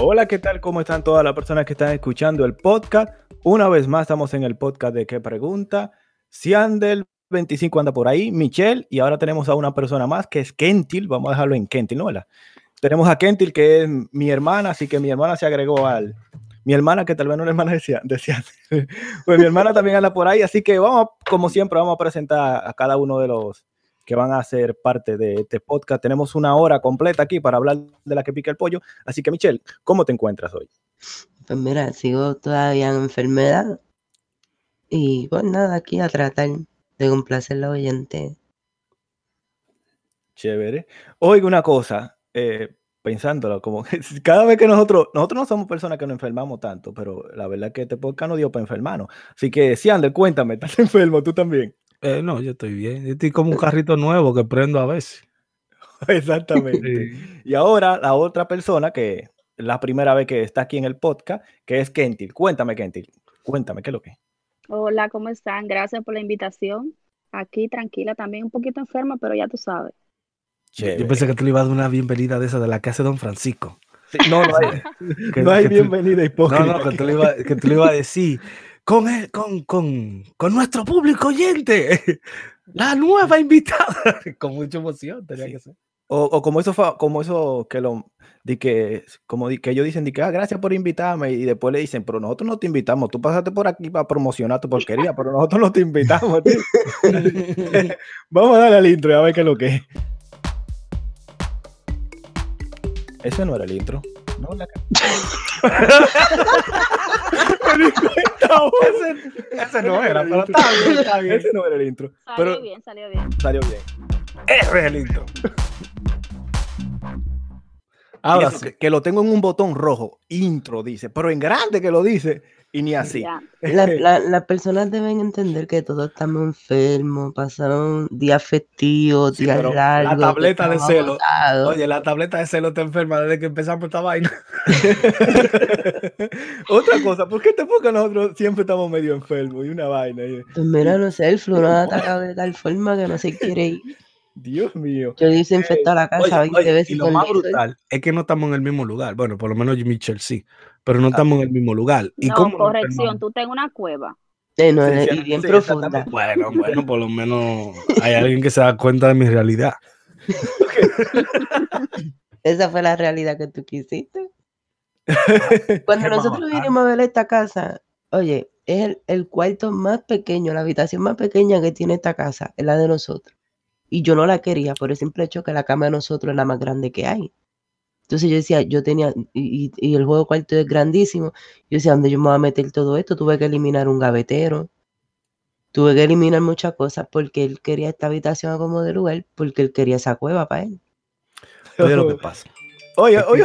Hola, ¿qué tal? ¿Cómo están todas las personas que están escuchando el podcast? Una vez más estamos en el podcast de ¿Qué pregunta? Siandel 25 anda por ahí, Michelle, y ahora tenemos a una persona más que es Kentil, vamos a dejarlo en Kentil, ¿no? Tenemos a Kentil, que es mi hermana, así que mi hermana se agregó al... Mi hermana, que tal vez no es hermana decía, decía pues mi hermana también anda por ahí, así que vamos, como siempre, vamos a presentar a cada uno de los que van a ser parte de este podcast. Tenemos una hora completa aquí para hablar de la que pica el pollo. Así que, Michelle, ¿cómo te encuentras hoy? Pues mira, sigo todavía en enfermedad. Y pues nada, aquí a tratar de complacer la oyente. Chévere. Oiga una cosa, eh, pensándolo, como cada vez que nosotros, nosotros no somos personas que nos enfermamos tanto, pero la verdad es que este podcast no dio para enfermarnos. Así que, Siander, cuéntame, ¿estás enfermo tú también? Eh, no, yo estoy bien. Yo estoy como un carrito nuevo que prendo a veces. Exactamente. Y ahora la otra persona que la primera vez que está aquí en el podcast, que es Kentil. Cuéntame, Kentil. Cuéntame, ¿qué es lo que? Hola, ¿cómo están? Gracias por la invitación. Aquí tranquila, también un poquito enferma, pero ya tú sabes. Yo pensé que tú le ibas a dar una bienvenida de esa de la que hace Don Francisco. no, no hay, no hay bienvenida hipócrita. No, no, que tú, le ibas, que tú le ibas a decir, con, con, con, con, nuestro público oyente, la nueva invitada, con mucha emoción tenía que ser. O, o, como eso como eso que lo di que como di, que ellos dicen di que ah, gracias por invitarme y después le dicen pero nosotros no te invitamos tú pasaste por aquí para promocionar tu porquería pero nosotros no te invitamos vamos a darle al intro y a ver qué es lo que es. Ese no era el intro no la ese, ese, no era, pero está bien, está bien. Ese no era el intro. Salió pero bien, salió bien. Salió bien. Ese es el intro. Ahora sí. que, que, lo tengo en un botón rojo, intro dice, pero en grande que lo dice, y ni así. Las la, la personas deben entender que todos estamos enfermos, pasaron días festivos, sí, días largos. La tableta de celo. Agotados. Oye, la tableta de celo está enferma desde que empezamos esta vaina. Otra cosa, ¿por qué te porque nosotros siempre estamos medio enfermos y una vaina? Pues mira, no sé, el flu nos ha atacado de tal forma que no se quiere ir. Dios mío. Yo desinfecto la casa oye, 20 oye, veces. Y lo más brutal es que no estamos en el mismo lugar. Bueno, por lo menos Michelle sí, pero no estamos en el mismo lugar. ¿Y no, cómo corrección, tú tengo una cueva. Sí, no, Sí, y bien sí, profunda. Bueno, bueno, por lo menos hay alguien que se da cuenta de mi realidad. Esa fue la realidad que tú quisiste. Cuando nosotros vinimos a ver esta casa, oye, es el, el cuarto más pequeño, la habitación más pequeña que tiene esta casa, es la de nosotros. Y yo no la quería por el simple hecho que la cama de nosotros es la más grande que hay. Entonces yo decía, yo tenía, y, y el juego cuarto es grandísimo. Yo decía, ¿dónde yo me voy a meter todo esto? Tuve que eliminar un gavetero. Tuve que eliminar muchas cosas porque él quería esta habitación como de lugar, porque él quería esa cueva para él. Oye lo que pasa. Oye, oye,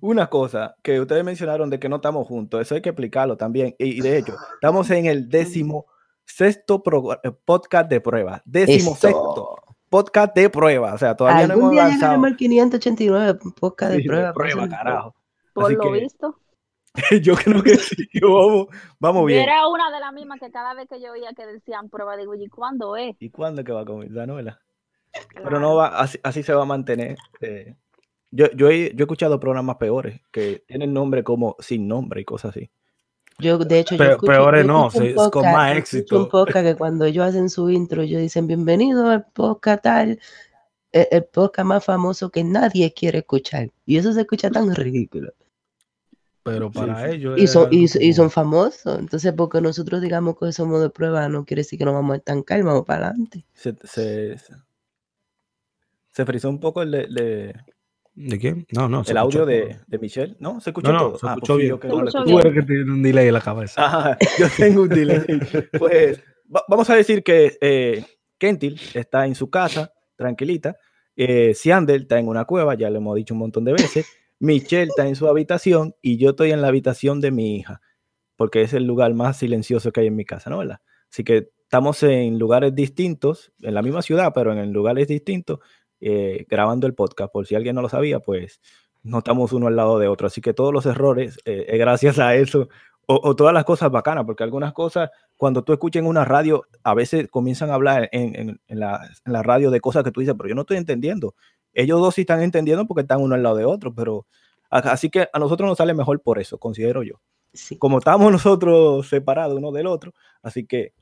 una cosa que ustedes mencionaron de que no estamos juntos, eso hay que explicarlo también. Y de hecho, estamos en el décimo sexto podcast de prueba. Décimo sexto podcast de prueba. O sea, todavía no hemos día avanzado. al 589 podcast de Sí, prueba. por prueba, carajo. Por Así lo que- visto. Yo creo que sí. Vamos, vamos bien. era una de las mismas que cada vez que yo oía que decían prueba, digo, ¿y cuándo es? ¿Y cuándo es que va a comer la novela? Pero Claro. no va, así, así se va a mantener. eh. Yo, yo, he, yo he escuchado programas peores que tienen nombre como sin nombre y cosas así. Yo, de hecho, yo Pe- escucho, peores yo no, un es con más yo escucho un éxito. podcast que cuando ellos hacen su intro, ellos dicen bienvenido al podcast tal, el, el podcast más famoso que nadie quiere escuchar. Y eso se escucha tan ridículo. Pero para sí. ellos. Y es son, y, son famosos. Entonces, porque nosotros digamos que somos de prueba, no quiere decir que nos vamos a estancar, vamos para adelante. Se, se, se, se frizó un poco el, de- de- ¿De quién? No, no. el audio de, de Michelle. ¿No? ¿Se escuchó No, no, todo? se Ah, escuchó pues bien. yo que no lo. Tú eres que tiene un delay en la cabeza. Ajá, yo tengo un delay. Pues va- vamos a decir que eh, Kentil está en su casa, tranquilita. Eh, Siandel está en una cueva, ya le hemos dicho un montón de veces. Michelle está en su habitación y yo estoy en la habitación de mi hija, porque es el lugar más silencioso que hay en mi casa, ¿no? ¿Verdad? Así que estamos en lugares distintos, en la misma ciudad, pero en lugares distintos, eh, grabando el podcast. Por si alguien no lo sabía, pues no estamos uno al lado de otro. Así que todos los errores eh, gracias a eso o, o todas las cosas bacanas, porque algunas cosas, cuando tú escuchas en una radio, a veces comienzan a hablar en, en- en la, en la radio de cosas que tú dices, pero yo no estoy entendiendo. Ellos dos sí están entendiendo porque están uno al lado de otro, pero Así que a nosotros nos sale mejor por eso, considero yo. Sí. Como estamos nosotros separados uno del otro, así que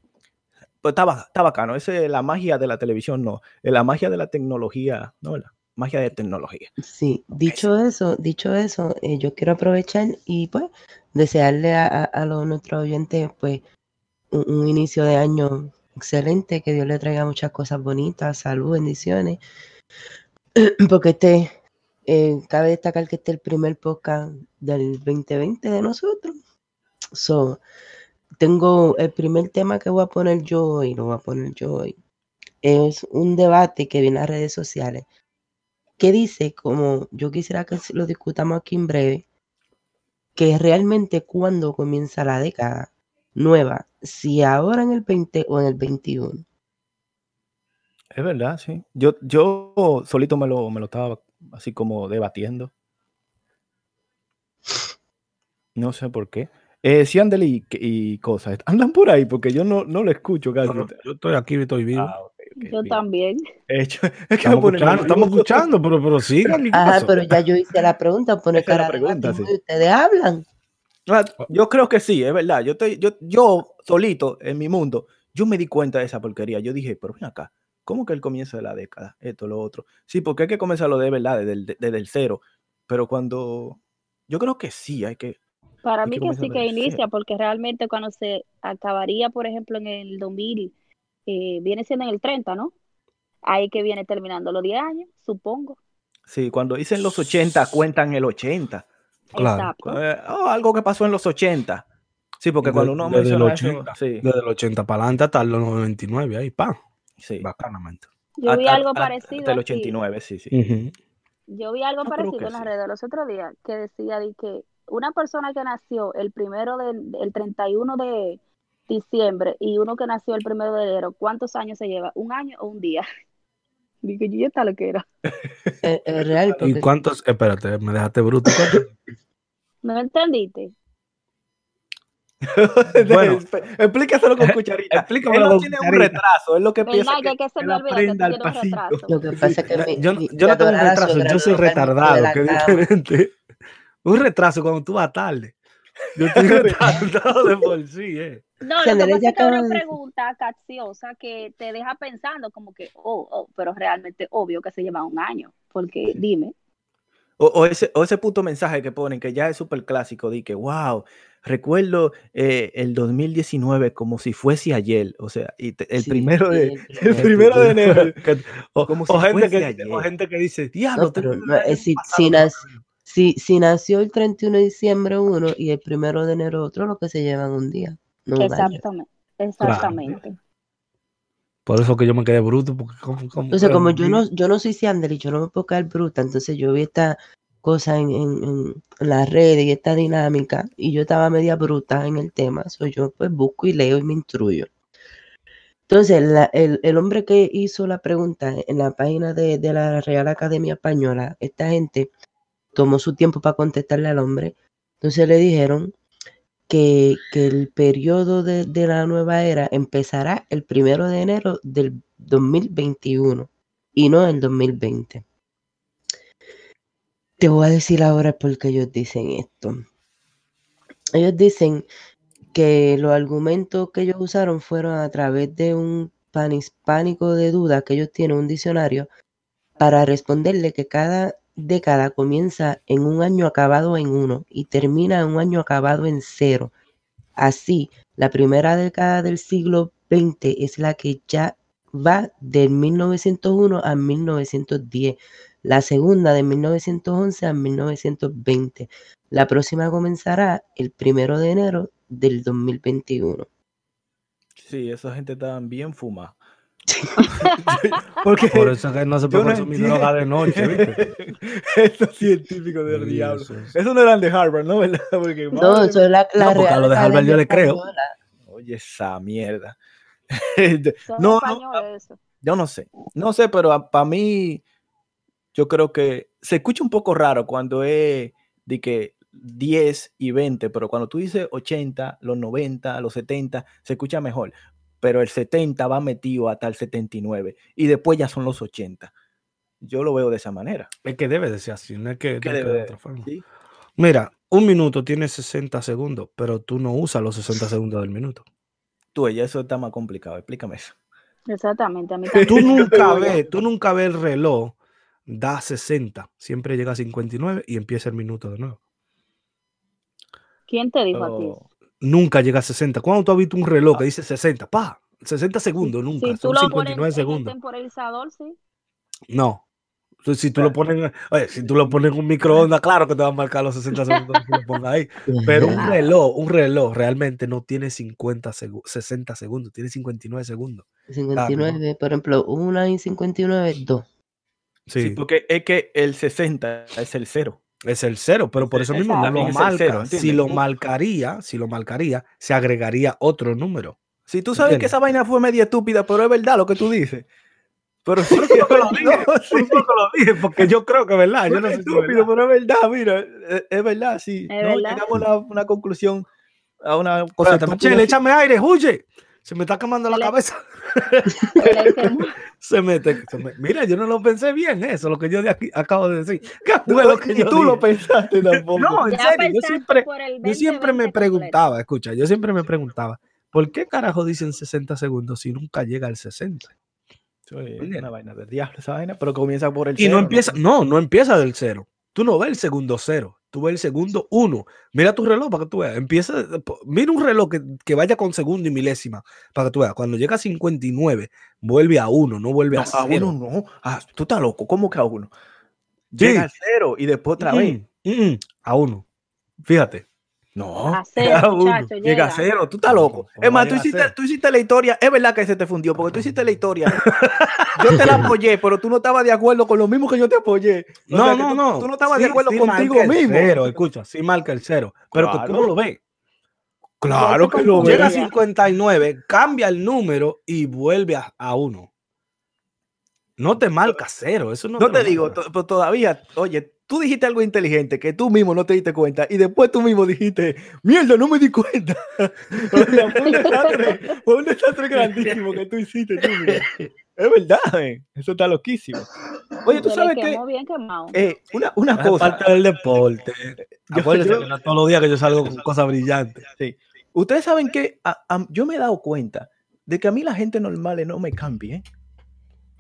pues está, ba- está bacano. Esa es la magia de la televisión, no. Es la magia de la tecnología, no, la magia de tecnología. Sí, dicho eso, dicho eso, eh, yo quiero aprovechar y pues desearle a, a, a los nuestros oyentes pues un, un inicio de año excelente, que Dios le traiga muchas cosas bonitas, salud, bendiciones, porque este, eh, cabe destacar que este es el primer podcast del 2020 de nosotros. So, tengo el primer tema que voy a poner yo hoy, lo voy a poner yo hoy, es un debate que viene a las redes sociales que dice, como yo quisiera que lo discutamos aquí en breve, que realmente cuando comienza la década nueva, si ahora en el 20 o en el 21. Es verdad, sí. Yo, yo solito me lo, me lo estaba así como debatiendo. No sé por qué. Eh, si Andel y, y cosas, andan por ahí porque yo no, no lo escucho casi. Yo, yo estoy aquí, estoy vivo. Ah, ok, ok, Yo bien. también. Hecho, es que estamos, escuchando, estamos nervioso. escuchando, pero, pero sigan. ¿y qué Ajá, pero ya yo hice la pregunta, pone la cara de pregunta, sí. ustedes hablan. Ah, Yo creo que sí, es verdad. Yo, estoy, yo, yo solito en mi mundo, yo me di cuenta de esa porquería. Yo dije, pero ven acá, ¿cómo que el comienzo de la década? Esto, lo otro. Sí, porque hay que comenzarlo de verdad, desde el, desde el cero. Pero cuando. Yo creo que sí, hay que. Para mí que sí que inicia, porque realmente cuando se acabaría, por ejemplo, en el 2000, eh, viene siendo en el 30, ¿no? Ahí que viene terminando los 10 años, supongo. Sí, cuando dicen los 80, cuentan el 80. Claro, Exacto. Eh, oh, algo que pasó en los 80. Sí, porque De- cuando uno desde el menciona eso, 80, sí, Desde el 80 para adelante hasta los 99, ahí, pa, sí. bacanamente. Yo vi Hasta- algo parecido. Hasta el así. 89, sí, sí. Ujú. Yo vi algo Yo creo parecido en las sí. redes los otros días que decía de que una persona que nació el primero del el 31 de diciembre y uno que nació el primero de enero, ¿cuántos años se lleva? ¿Un año o un día? Dije, yo ya está lo que era. Es, es real, ¿Y cuántos? Espérate, me dejaste bruto. ¿No entendiste? Bueno. explícaselo con cucharita. Explícamelo él no tiene un retraso, es lo que piensa. Que, que se me olvida que tienes un retraso. lo que pasa es que mi, yo, mi- yo no tengo un retraso, yo soy retardado, que diferente. Un retraso cuando tú vas tarde. Yo estoy retardado de por sí, eh. No, lo que pasa es que una pregunta capciosa que te deja pensando como que, oh, oh, pero realmente obvio que se lleva un año, porque dime, O, o ese, o ese puto mensaje que ponen, que ya es súper clásico, de que, wow, recuerdo eh, el 2019 como si fuese ayer. O sea, y te- el Sí, primero de, sí, el primero de enero. Que- o, Como o si gente fuese que, ayer. o gente que dice, diablo, No, pero tengo no, el es si, si, que no nac- me veo". si, si nació el 31 de diciembre uno y el primero de enero otro, lo que se llevan un día, no un año. exactamente, exactamente. Por eso que yo me quedé bruto. Porque como, como- Entonces, como yo no, yo no soy Ciander y yo no me puedo caer bruta, entonces yo vi esta cosa en, en, en- en las redes y esta dinámica y yo estaba media bruta en el tema, soy yo pues busco y leo y me instruyo. Entonces, la- el, el hombre que hizo la pregunta en la página de, de la Real Academia Española, esta gente tomó su tiempo para contestarle al hombre. Entonces le dijeron que, el periodo de, de la nueva era empezará el primero de enero del 2021 y no el 2020. Te voy a decir ahora por qué ellos dicen esto. Ellos dicen que los argumentos que ellos usaron fueron a través de un panhispánico de dudas que ellos tienen, un diccionario, para responderle que cada década comienza en un año acabado en uno y termina en un año acabado en cero. Así, la primera década del siglo XX es la que ya va de 1901 a 1910, la segunda de 1911 a 1920. La próxima comenzará el primero de enero del 2021. Sí, esa gente está bien fumada. Porque Por eso que no se puede no consumir droga de noche, ¿viste? Estos científicos del Sí, diablo. eso es. Eso no eran de Harvard, ¿no? Porque, No, eso es la, la No, porque a Real lo de Harvard yo le creo. Española. Oye, esa mierda. No, no, españoles eso. yo no sé. No sé, pero para mí, yo creo que se escucha un poco raro cuando es de que 10 y 20, pero cuando tú dices 80, los 90, los 70, se escucha mejor. Pero el 70 va metido hasta el 79 y después ya son los 80. Yo lo veo de esa manera. Es que debe de ser así, no es que, ¿Qué no es que debe de otra forma. ¿sí? Mira, un minuto tiene 60 segundos, pero tú no usas los 60 segundos del minuto. Tú, ella, eso está más complicado. Explícame eso. Exactamente, a mí Tú también. nunca ves, tú nunca ves el reloj, da 60, siempre llega a 59 y empieza el minuto de nuevo. ¿Quién te dijo a ti? Nunca llega a 60. ¿Cuándo tú has visto un reloj que dice 60? Pa, 60 segundos, nunca. Si tú Son lo 59 pones en el segundos. temporizador, sí. No. Si tú lo pones, en- oye, si tú lo pones en un microondas, claro que te va a marcar los 60 segundos que lo pongas ahí. Pero un reloj, un reloj realmente no tiene 50 segu- 60 segundos, tiene 59 segundos. 59, por ejemplo, una y 59, dos. Sí, sí, porque es que el 60 es el cero. Es el cero, pero por eso mismo no lo marca. cero, si lo marcaría, si lo marcaría, se agregaría otro número. Si tú sabes que esa vaina fue media estúpida, pero es verdad lo que tú dices. Pero sí, lo dije, no, sí. lo dije, porque yo creo que es verdad. Yo no Es estúpido, verdad. pero es verdad, mira, es, es verdad, sí. Es no, verdad. llegamos a una, una conclusión, a una cosa estúpida. Michelle, échame aire, huye. Se me está quemando la cabeza. Se mete. se me- Mira, yo no lo pensé bien, eso, lo que yo de aquí acabo de decir. ¿Qué fue lo que yo tú lo dije? pensaste tampoco. No, en Ya serio, yo siempre, yo siempre 2020 me completo. preguntaba, escucha, yo siempre me preguntaba, ¿por qué carajo dicen 60 segundos si nunca llega al 60? Sí, es una vaina del diablo esa vaina, pero comienza por el Y no cero, empieza, no, no empieza del cero. Tú no ves el segundo cero, tú ves el segundo uno. Mira tu reloj para que tú veas. Empieza, mira un reloj que, que vaya con segundo y milésima para que tú veas. Cuando llega a 59, vuelve a uno, no vuelve No, a a cero. uno no. Ah, tú estás loco. ¿Cómo que a uno? Llega al cero y después otra vez. Mm, mm, mm, a uno. Fíjate. No. A cero, llega a uno, muchacho, Llega llega. a cero. Tú estás loco. ¿Cómo Es más, tú hiciste, tú hiciste la historia. Es verdad que se te fundió porque tú hiciste la historia. Yo te la apoyé, pero tú no estabas de acuerdo con lo mismo que yo te apoyé. O No, sea, no, tú, no. Tú no estabas Sí, de acuerdo sí contigo mismo. Cero, escucha, sí marca el cero. Pero que tú no lo ves. Claro que lo Llega a ves. Mira. 59, cambia el número y vuelve a, a uno. No te marca cero. Eso no, No lo te digo, pero todavía, oye, tú dijiste algo inteligente que tú mismo no te diste cuenta y después tú mismo dijiste, mierda, no me di cuenta. O sea, fue un desastre, fue un desastre grandísimo que tú hiciste tú mismo. Es verdad, eh, eso está loquísimo. Oye, tú sabes que bien quemado. eh, una, una Es cosa, parte del deporte. Yo- Acuérdense yo- que no es todos los días que yo salgo con cosas brillantes. ustedes saben que a- a- yo me he dado cuenta de que a mí la gente normal no me cambie. ¿Eh?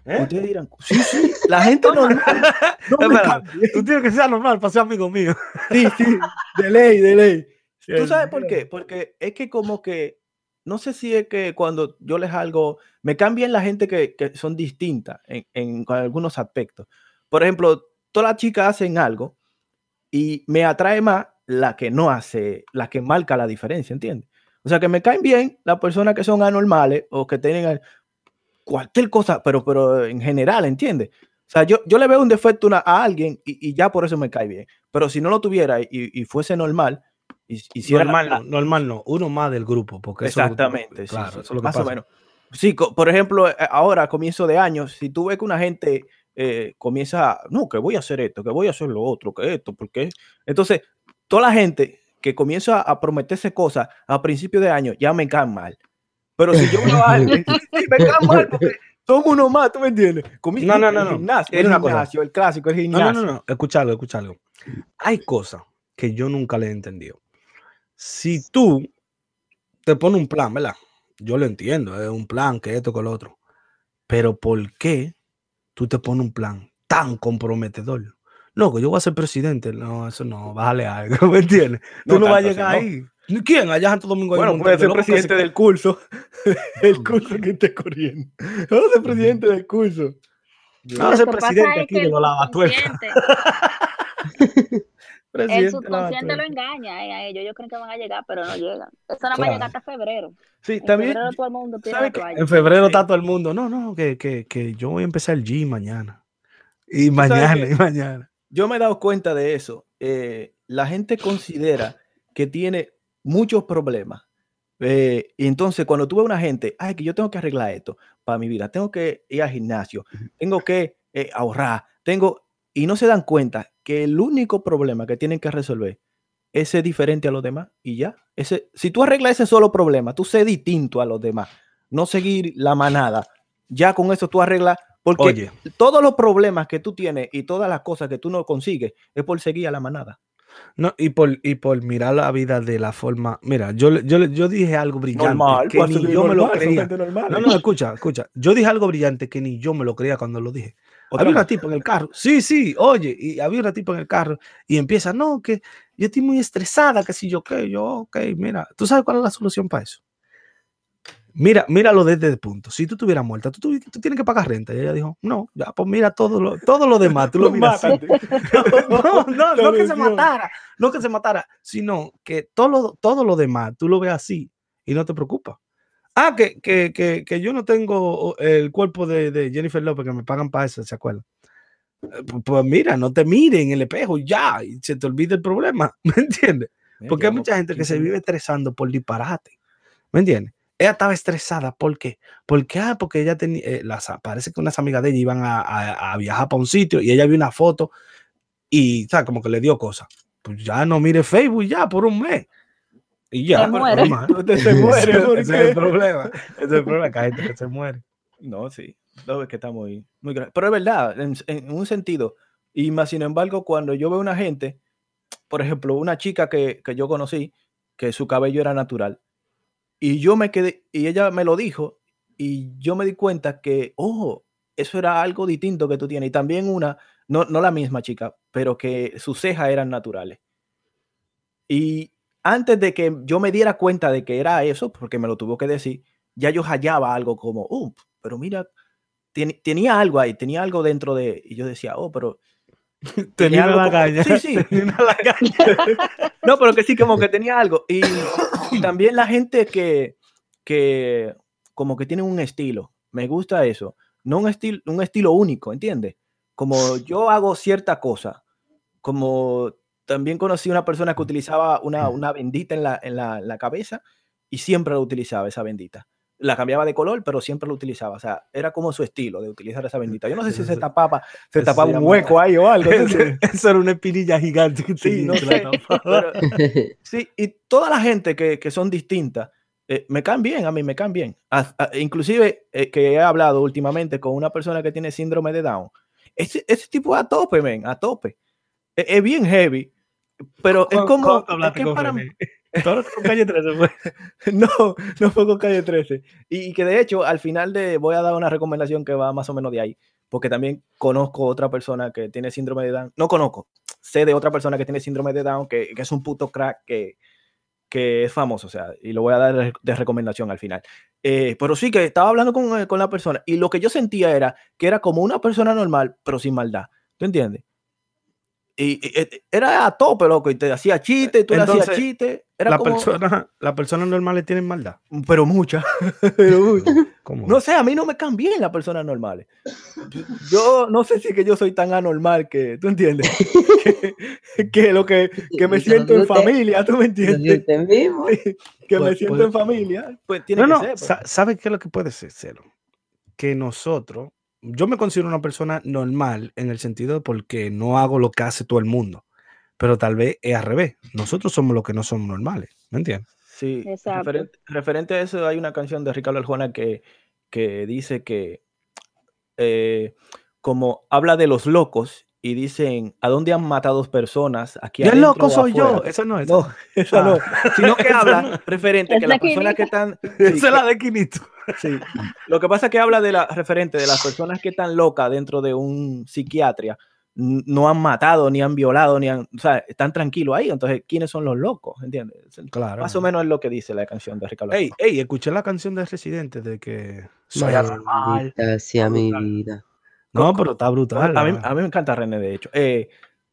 Ustedes dirán, sí, sí, la gente normal no Espera. Tú tienes que ser normal para ser amigo mío. Sí, sí, de ley, de ley. ¿Tú sabes por qué? Porque es que como que, no sé si es que cuando yo les algo, me cambian la gente que, que son distintas en, en algunos aspectos. Por ejemplo, todas las chicas hacen algo y me atrae más la que no hace, la que marca la diferencia, ¿entiendes? O sea, que me caen bien las personas que son anormales o que tienen cualquier cosa, pero, pero en general, ¿entiendes? O sea, yo, yo le veo un defecto una- a alguien y, y ya por eso me cae bien. Pero si no lo tuviera y, y fuese normal, y, hiciera la- normal, no, normal no, uno más del grupo. Porque eso Exactamente, sí, claro, sí, eso es lo que más o pasa. menos. Sí, por ejemplo, eh, ahora a comienzo de año, si tú ves que una gente eh, comienza, no, que voy a hacer esto, que voy a hacer lo otro, que esto, porque entonces toda la gente que comienza a prometerse cosas a principio de año ya me caen mal. Pero si yo veo a alguien, me caen mal porque son uno más, ¿tú me entiendes? Comi- No, no, el no, no. gimnasio, el una cosa. el clásico, el No, gimnasio. no, no, no. Escucha algo. Hay cosas que yo nunca le he entendido. Si tú te pones un plan, ¿verdad? Yo lo entiendo, es un plan, que esto, que lo otro. Pero ¿por qué tú te pones un plan tan comprometedor? No, que yo voy a ser presidente. No, eso no, bájale algo, ¿me entiendes? Tú No no, vas a llegar ¿no? ahí. ¿Quién? Allá Santo Domingo hay Bueno, un puede ser que presidente se- del curso. el curso que esté corriendo. Vamos a ser presidente del curso. No, que pasa presidente es aquí que de los lavatuercas. El subconsciente lo engaña eh, a ellos. Ellos creen que van a llegar, pero no llegan. Eso más Claro. llega hasta febrero. Sí, En también. febrero todo el mundo ¿sabe toalla. En febrero está todo el mundo. No, no, que, que, que yo voy a empezar el gym mañana. Y mañana, y mañana. Yo me he dado cuenta de eso. Eh, la gente considera que tiene muchos problemas. Eh, y entonces, cuando tú ves una gente, ay, que yo tengo que arreglar esto para mi vida, tengo que ir al gimnasio, tengo que eh, ahorrar, tengo. Y no se dan cuenta que el único problema que tienen que resolver es ser diferente a los demás y ya. Ese, si tú arreglas ese solo problema, tú sé distinto a los demás, no seguir la manada, ya con eso tú arreglas. Porque Oye, todos los problemas que tú tienes y todas las cosas que tú no consigues es por seguir a la manada. No, y por, y por mirar la vida de la forma. Mira, yo, yo, yo dije algo brillante Normal, que pues, ni yo me lo normal, creía. normal. No, no, escucha, escucha. Yo dije algo brillante que ni yo me lo creía cuando lo dije. Había una tipa en el carro. Sí, sí, oye, y había una tipa en el carro y empieza, no, que yo estoy muy estresada, que si yo qué, yo, ok, mira, ¿tú sabes cuál es la solución para eso? Mira, míralo desde el punto. Si tú estuvieras muerta, tú, tuvi- tú tienes que pagar renta. Y ella dijo, no, ya, pues mira todo lo, todo lo demás, tú lo miras. No, no, no, no que se matara, no que se matara, sino que todo lo, todo lo demás tú lo ves así y no te preocupa. Ah, que, que, que, que yo no tengo el cuerpo de, de Jennifer López que me pagan para eso, ¿se acuerdan? Eh, pu- Pues mira, no te mires en el espejo ya, y se te olvida el problema, ¿me entiendes? Porque hay mucha gente que 15 se vive estresando por disparate, ¿me entiendes? Ella estaba estresada, ¿por qué? Porque, ah, porque ella tenía, eh, las, parece que unas amigas de ella iban a, a- a viajar para un sitio y ella vio una foto y, ¿sabes? Como que le dio cosas. Pues ya no mire Facebook ya por un mes. Y ya, Se muere. se muere, Ese- ¿por ese es el problema. Ese es el problema, que hay gente que se muere. No, sí. No, es que está muy, muy grave. Pero es verdad, en, en un sentido. Y más sin embargo, cuando yo veo una gente, por ejemplo, una chica que, que yo conocí, que su cabello era natural, y yo me quedé, y ella me lo dijo, y yo me di cuenta que, oh, eso era algo distinto que tú tienes. Y también una, no, no la misma chica, pero que sus cejas eran naturales. Y antes de que yo me diera cuenta de que era eso, porque me lo tuvo que decir, ya yo hallaba algo como, oh, pero mira, tiene- tenía algo ahí, tenía algo dentro de, y yo decía, oh, pero Tenía algo la caña. Sí, sí. Tenía una lagaña. no, pero que sí, como que tenía algo. Y, y también la gente que, que como que tiene un estilo, me gusta eso, no un estilo, un estilo único, ¿entiendes? Como yo hago cierta cosa, como también conocí una persona que utilizaba una, una bendita en la, en la, la cabeza y siempre la utilizaba esa bendita. La cambiaba de color, pero siempre la utilizaba. O sea, era como su estilo de utilizar esa bendita. Yo no sé si se tapaba, se tapaba un hueco ahí o algo. Eso, era una espinilla gigante Sí, no sé, pero- sí, y toda la gente que, que son distintas, eh, me caen bien, a mí me caen bien. A- a- inclusive eh, que he hablado últimamente con una persona que tiene síndrome de Down. Ese, ese tipo a tope, men, a tope. Es, es bien heavy, pero es ¿Cómo- como... es que para-? Todo con calle 13 fue. no, no fue con calle 13. Y, que de hecho, al final de voy a dar una recomendación que va más o menos de ahí, porque también conozco otra persona que tiene síndrome de Down. No conozco, sé de otra persona que tiene síndrome de Down, que, que es un puto crack que, que es famoso, o sea, y lo voy a dar de, de recomendación al final. Eh, pero sí que estaba hablando con, eh, con la persona y lo que yo sentía era que era como una persona normal, pero sin maldad. ¿Tú entiendes? Y, y, era a tope, loco, y te hacía chiste, tú le hacías Entonces, chiste. Era La como, persona, las personas normales tienen maldad. pero mucha. pero mucha. ¿Cómo? No sé, a mí no me caen bien las personas normales. Yo- no sé si es que yo soy tan anormal que, ¿tú entiendes? que, que lo que, que me siento en familia, ¿tú me entiendes? Que me Pues- siento pues- en familia, pues tiene No, que no, ser. pues. sa- ¿sabes qué es lo que puede ser, Celo? Que nosotros, yo me considero una persona normal en el sentido de porque no hago lo que hace todo el mundo, pero tal vez es al revés. Nosotros somos los que no somos normales, ¿me entiendes? Sí, Exacto. referente, referente a eso, hay una canción de Ricardo Arjona que, que dice que, eh, como habla de los locos y dicen, ¿a dónde han matado personas? Aquí adentro loco soy yo, afuera?" esa no es. No, esa Ah. no, sino que Esa habla no. referente Es que la las personas que están... sí, Esa es la de Quinito. Sí. Lo que pasa es que habla de la referente de las personas que están locas dentro de un psiquiatría, n- no han matado, ni han violado, ni han, o sea, están tranquilos ahí. Entonces, ¿quiénes son los locos? ¿Entiendes? Es- Claro. Más o menos es lo que dice la canción de Ricardo. Ey, ey, escuché la canción de Residente de que soy anormal. Sea mi vida. No, pero está brutal. a, mí, a mí me encanta René, de hecho. Eh,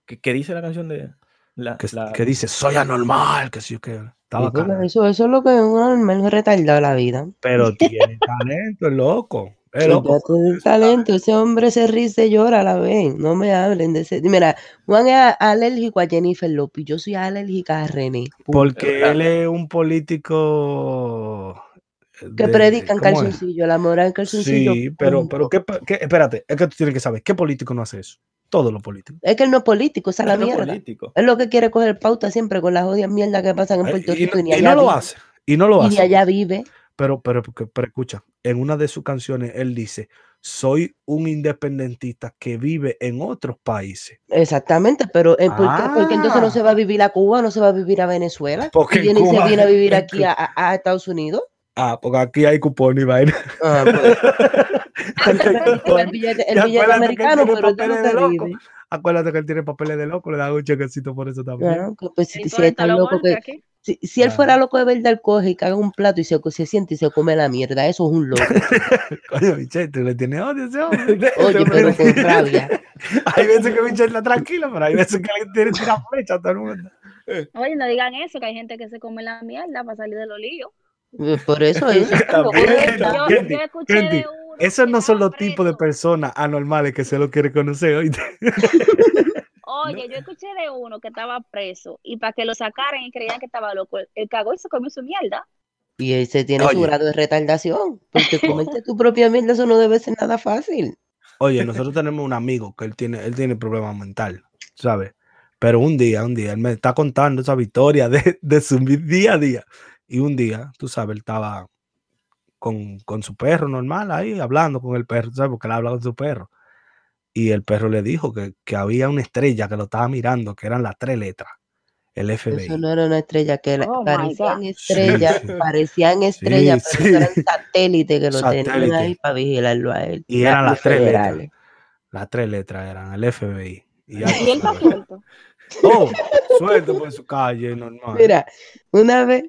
¿qué, qué dice la canción de la, que, la- que dice soy anormal, que sí que está bacana. Eso, eso es lo que uno normal retardado la vida. Pero tiene talento, el loco. El loco. Del talento, ese hombre se ríe y se llora a la vez. No me hablen de ese. Mira, Juan es alérgico a Jennifer López. Yo soy alérgica a René. Porque él es un político. Que de- predican calzoncillo, la moral calzoncillo. Sí, pero, punto. pero ¿qué, qué- espérate, es que tú tienes que saber, ¿qué político no hace eso? Todos los políticos. Es que él no es político, esa es la no mierda. político. Es lo que quiere coger pauta siempre con las odias mierdas que pasan en Puerto Y, Rico no- y y no lo hace. Y no lo Y hace. allá vive. pero, pero, pero, pero escucha, en una de sus canciones él dice, soy un independentista que vive en otros países. Exactamente, pero ¿por qué? Porque entonces no se va a Ah. vivir a Cuba, no se va a vivir a Venezuela. Porque y en viene y se viene a vivir en aquí a Estados Unidos. Ah, porque aquí hay cupón y vaina. Ah, pues, el billete, el billete americano, pero no papeles de se loco. Acuérdate que él tiene papeles de loco, le dan un chequecito por eso también. Claro, que pues, si, si es tan loco que, aquí. si, si él Claro. fuera loco de verdad, él coge y caga un plato y se, se siente y se come la mierda. Eso es un loco. Coño, Michelle, tú le tienes odio ese hombre. Oye, pero con rabia. hay veces que Michelle está tranquila, pero hay veces que le tiene tirar flecha a todo el mundo. Oye, no digan eso, que hay gente que se come la mierda para salir de los líos. Eh, Por eso es También, verdad. Yo, yo de uno Esos que no son estaba los tipos de preso. personas anormales que se lo quiere conocer, ¿oíste? Oye, yo escuché de uno que estaba preso y para que lo sacaran y creían que estaba loco, él- él cagó y se comió su mierda. Y ese tiene su Oye. grado de retardación. Porque comerte tu propia mierda, eso no debe ser nada fácil. Oye, nosotros tenemos un amigo que él tiene, él tiene problemas mental, ¿sabes? Pero un día, un día, él me está contando esa victoria de, de su día a día. Y un día, tú sabes, él estaba con, con su perro normal ahí, hablando con el perro, ¿sabes? Porque él habla con su perro. Y el perro le dijo que, que había una estrella que lo estaba mirando, que eran las tres letras, el FBI. Eso no era una estrella, que Oh, parecían estrellas, Sí, sí. parecían estrellas, Sí, pero eran satélites que lo tenían Satélite. ahí para vigilarlo a él. Y eran las tres letras. Las tres letras eran el FBI. Y ya Y tú él está suelto. Oh, suelto por su calle, normal. Mira, una vez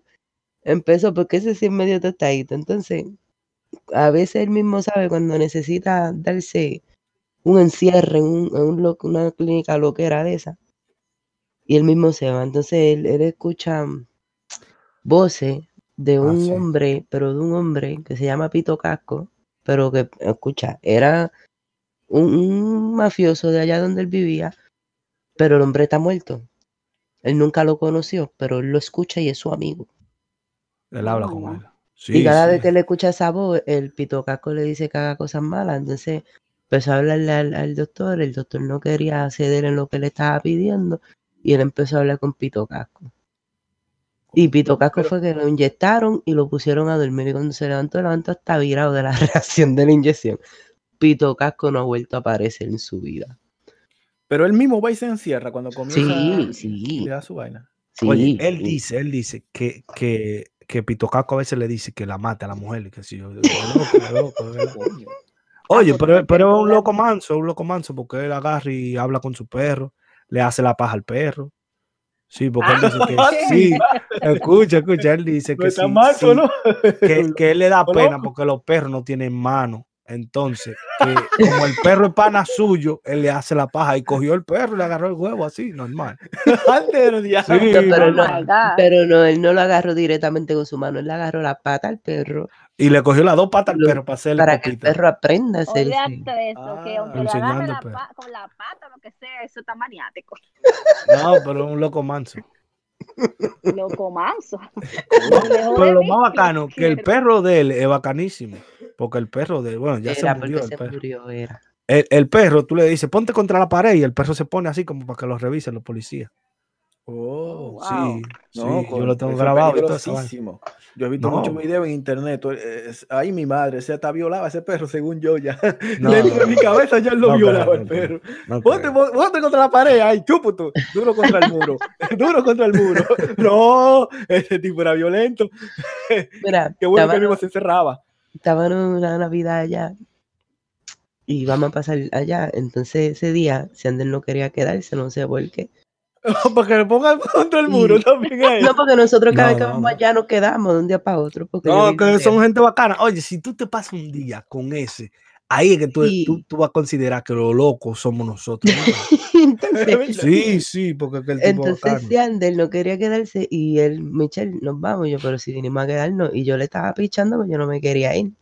empezó, porque ese sí es medio tostadito, entonces a veces él mismo sabe cuando necesita darse un encierre en, un, en un lo- una clínica loquera de esa, y él mismo se va. Entonces él, él escucha voces de Ah, un sí. hombre, pero de un hombre que se llama Pito Casco, pero que, escucha, era un, un mafioso de allá donde él vivía, pero el hombre está muerto. Él nunca lo conoció, pero él lo escucha y es su amigo. Él habla con él. y Sí, cada vez que él escucha esa voz, el Pito Casco le dice que haga cosas malas. Entonces empezó a hablarle al, al doctor, el doctor no quería ceder en lo que le estaba pidiendo y él empezó a hablar con Pito Casco. Y Pito Casco Pero- fue que lo inyectaron y lo pusieron a dormir y cuando se levantó, levantó hasta virado de la reacción de la inyección. Pito Casco no ha vuelto a aparecer en su vida. Pero él mismo va y se encierra cuando comienza Sí, sí, le da su vaina. sí. Oye, él dice, él dice que, que, que Pito Casco a veces le dice que la mate a la mujer y que si yo, yo, loco, loco. Oye, pero, es un loco manso, es un loco manso, porque él agarra y habla con su perro, le hace la paja al perro. Sí, porque él dice que Ah, sí. Escucha, escucha, él dice que sí, sí, que, que él le da pena porque los perros no tienen mano. Entonces, que como el perro es pana suyo, él le hace la paja y cogió el perro y le agarró el huevo así, normal. Sí, pero no, pero él no lo agarró directamente con su mano, él le agarró la pata al perro. Y le cogió las dos patas al perro para hacerle para que el perro aprenda a que Ah, aunque le agarre enseñando, la pa- con la pata, lo que sea, eso está maniático. No, pero es un loco manso. Loco manso. Pero lo más bacano, que el perro de él es bacanísimo. Porque el perro de él, bueno, ya Era se murió el se perro. murió, era. El, el perro, tú le dices, ponte contra la pared y el perro se pone así como para que lo revisen los policías. Oh, Wow. Sí, sí, No, yo con- lo tengo grabado. Yo he visto No. muchos videos en internet. tú- es- Ahí mi madre, se está violaba ese perro, según yo ya. No, Dentro de mi cabeza ya lo no violaba el perro. no Ponte, ponte contra la pared, ay, chúputo. Duro contra el muro. Duro contra el muro. No, ese tipo era violento. Mira, Qué bueno que él mismo se encerraba. estaban en una Navidad allá y vamos a pasar allá. Entonces ese día, Sander no quería quedarse, no sé por qué. Para que le pongan contra el muro Sí. también él. No, porque nosotros cada No, vez que no, vamos no. allá nos quedamos de un día para otro. Porque No, que son gente bacana. Oye, si tú te pasas un día con ese, ahí es que tú, Sí. tú, tú vas a considerar que los locos somos nosotros. entonces, sí, sí, porque es que el tipo entonces bacano. Sander no quería quedarse y él, Michelle, nos vamos. Yo, pero si vinimos a quedarnos y yo le estaba pichando, pues yo no me quería ir.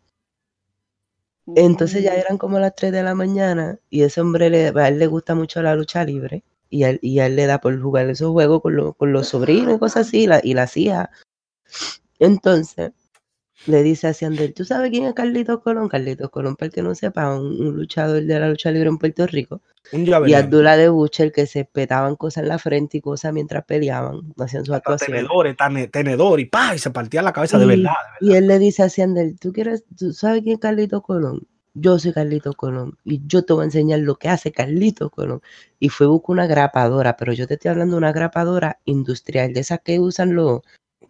Entonces ya eran como las 3 de la mañana y ese hombre, le, a él le gusta mucho la lucha libre y a él, y a él le da por jugar esos juegos con, lo- con los sobrinos y cosas así y la, y la hacía. Entonces, le dice a Ciandel, ¿tú sabes quién es Carlitos Colón? Carlitos Colón, para el que no sepa, un, un luchador de la lucha libre en Puerto Rico. Y. Abdullah de Butcher, que se petaban cosas en la frente y cosas mientras peleaban, hacían su Hasta actuación. tenedores, tenedor y pa, y se partía la cabeza de Y- verdad. de Y él le dice a Ciandel, ¿tú quieres, tú sabes quién es Carlitos Colón? Yo soy Carlitos Colón y yo te voy a enseñar lo que hace Carlitos Colón. Y fue buscar una grapadora, pero yo te estoy hablando de una grapadora industrial, de esas que usan los,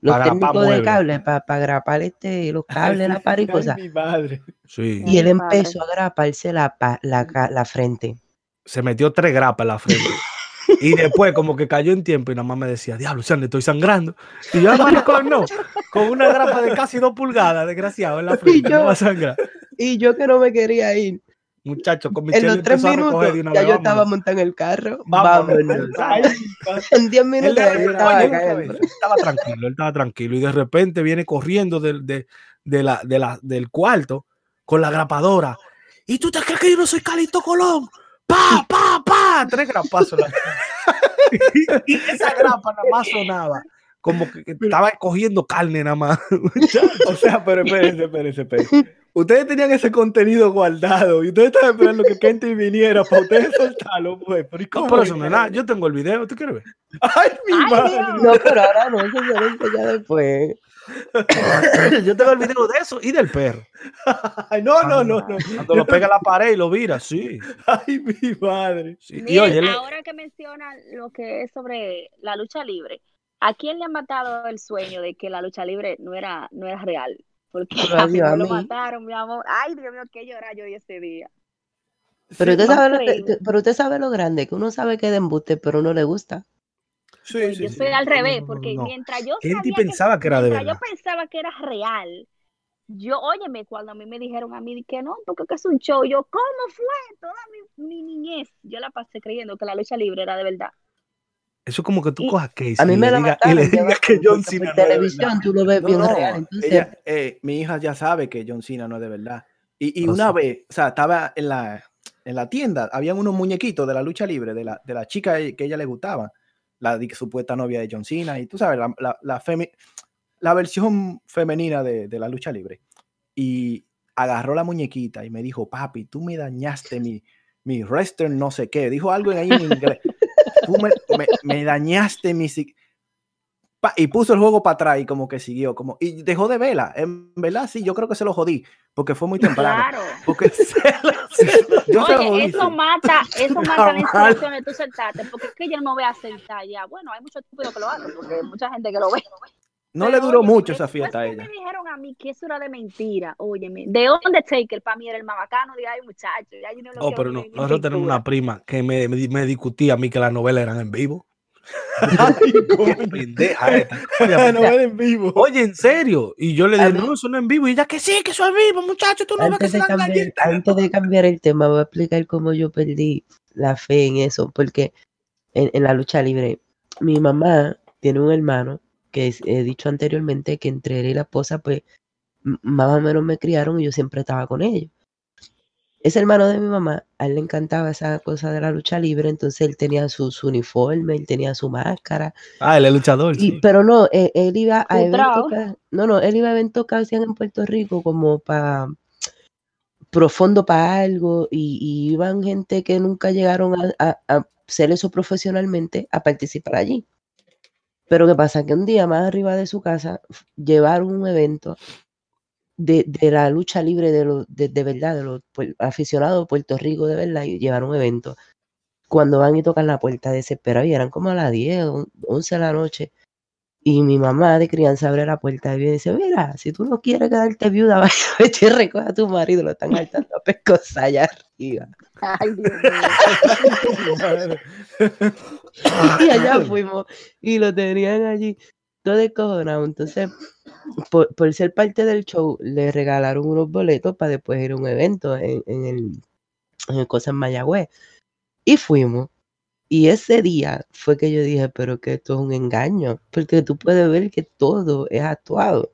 los técnicos de cable, para grapar este, los cables, la pared y cosas. mi madre. Sí. Y él empezó a graparse la, pa- la, ca- la frente. Se metió tres grapas en la frente. Y después como que cayó en tiempo y nada más me decía, diablo, Sandy, estoy sangrando. Y yo, maricón, no. Con una grapa de casi dos pulgadas, desgraciado, en la frente. yo- No va a sangrar. Y yo que no me quería ir. Muchacho, con En Michelle los tres minutos de ya vez. yo estaba montando en el carro. Vámonos. Vámonos. En 10 Él minutos yo arregló estaba. Él estaba tranquilo, él estaba tranquilo. Y de repente viene corriendo del, de, de la, de la, del cuarto con la grapadora. ¿Y tú te crees que yo no soy Calito Colón? ¡Pa, pa, pa! Tres grapazos. en la y esa grapa nada más sonaba. Como que estaba cogiendo carne nada más. O sea, pero espérense, espérense, espérense. Ustedes tenían ese contenido guardado y ustedes estaban esperando que Kenty viniera para ustedes soltarlo, pues. Pero, ¿y No, cómo por es? eso no es nada. Yo tengo el video, ¿tú quieres ver? Ay, mi Ay, madre. Dios. No, pero ahora no, eso se lo enseña después. Yo tengo el video de eso y del perro. Ay, no, no, no, no. Cuando lo pega a la pared y lo vira, sí. Ay, mi madre. sí. Y oye, ahora que mencionan lo que es sobre la lucha libre, ¿a quién le han matado el sueño de que la lucha libre no era, no era real? Porque Pero a mí lo mataron, mi amor. Ay, Dios mío, qué llorar yo ese día. Pero Sí, usted, sabe lo que- pero usted sabe lo grande, que uno sabe que es de embuste, pero no le gusta. Sí, Pues sí, yo sí. soy al no, revés, no, porque no. mientras yo sabía pensaba que era de mientras verdad. yo pensaba que era real, yo, óyeme, cuando a mí me dijeron a mí que no, porque que es un show, yo, ¿cómo fue? Toda mi, mi niñez, yo la pasé creyendo que la lucha libre era de verdad. Eso es como que tú Y cojas Casey A mí y me y le digas que John porque Cena no es de televisión verdad. tú lo ves No, bien no, real. Entonces, ella, eh, mi hija ya sabe que John Cena no es de verdad. Y, y una sí. vez, o sea, estaba en la, en la tienda, habían unos muñequitos de la lucha libre, de la, de la chica que a ella le gustaba, la supuesta novia de John Cena, y tú sabes, la, la, la, femi- la versión femenina de, de la lucha libre. Y agarró la muñequita y me dijo, papi, tú me dañaste mi, mi western no sé qué. Dijo algo en ahí en inglés. Tú me, me- me dañaste mi... y puso el juego para atrás y como que siguió, como, y dejó de verla. En verdad, sí, yo creo que se lo jodí, porque fue muy temprano. Claro. Porque se lo- se- yo se lo Oye, eso mata, eso mata la inspiración de tú sentarte, porque es que yo no me voy a sentar ya. Bueno, hay muchos estúpidos que lo hacen, porque hay mucha gente que lo ve. No Pero, le duró oye, mucho esa fiesta a ella. me dijeron a mí que eso era de mentira, óyeme, de Undertaker para mí era el más bacano, de ay muchacho, ya yo no lo Oh, pero no, nosotros tenemos una prima que me, me, me discutía a mí que las novelas eran en vivo. Ay. Pendeja esta. no ven en vivo. Oye, en serio. Y yo le dije, no, eso no es en vivo. Y ella que sí, que eso es vivo, muchacho. Tú no ves que antes se cambiar, antes de cambiar el tema, voy a explicar cómo yo perdí la fe en eso, porque en, en la lucha libre, mi mamá tiene un hermano que he dicho anteriormente que entre él y la esposa, pues más o menos me criaron y yo siempre estaba con ellos. Ese hermano de mi mamá, a él le encantaba esa cosa de la lucha libre, entonces él tenía su, su uniforme, él tenía su máscara, Ah, él es luchador. y, sí. pero no, él, él iba a eventos, que- no, no, él iba a eventos que hacían en Puerto Rico como para profundo para algo y, y iban gente que nunca llegaron a, a- a hacer eso profesionalmente a participar allí. Pero qué pasa que un día más arriba de su casa llevaron un evento de, de la lucha libre de, los de, de verdad, de los aficionados de Puerto Rico de verdad, y llevaron un evento. Cuando van y tocan la puerta desesperados, y eran como a las 10, o 11 de la noche. Y mi mamá de crianza abre la puerta y dice, mira, si tú no quieres quedarte viuda, vaya vete y recoge a tu marido, lo están hartando a pescosa allá arriba. Ay, Dios mío. Y allá fuimos y lo tenían allí todo descojonado. Entonces, por, por ser parte del show, le regalaron unos boletos para después ir a un evento en, en el, en el Cosa en Mayagüez. Y fuimos. Y ese día fue que yo dije, pero que esto es un engaño, porque tú puedes ver que todo es actuado.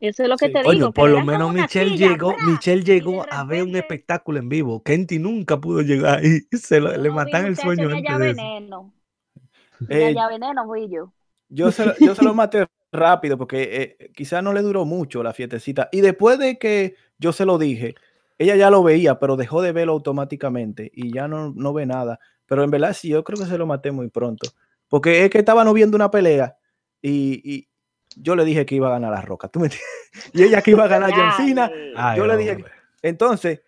Eso es lo que Sí. te digo. por lo menos Michelle silla, llegó, ¡bra! Michelle llegó a ver un espectáculo en vivo. Kenty nunca pudo llegar y se lo- le matan el sueño antes de eso. veneno. Eh, veneno fui yo. yo, se, lo- yo se lo maté rápido porque eh, quizás no le duró mucho la fiestecita. Y después de que yo se lo dije, ella ya lo veía, pero dejó de verlo automáticamente y ya no, no ve nada. Pero en verdad sí, yo creo que se lo maté muy pronto. Porque es que estaban viendo una pelea y, y yo le dije que iba a ganar la Roca. ¿tú me entiendes? Y ella que iba a ganar John Cena. Ay, yo le dije, entonces,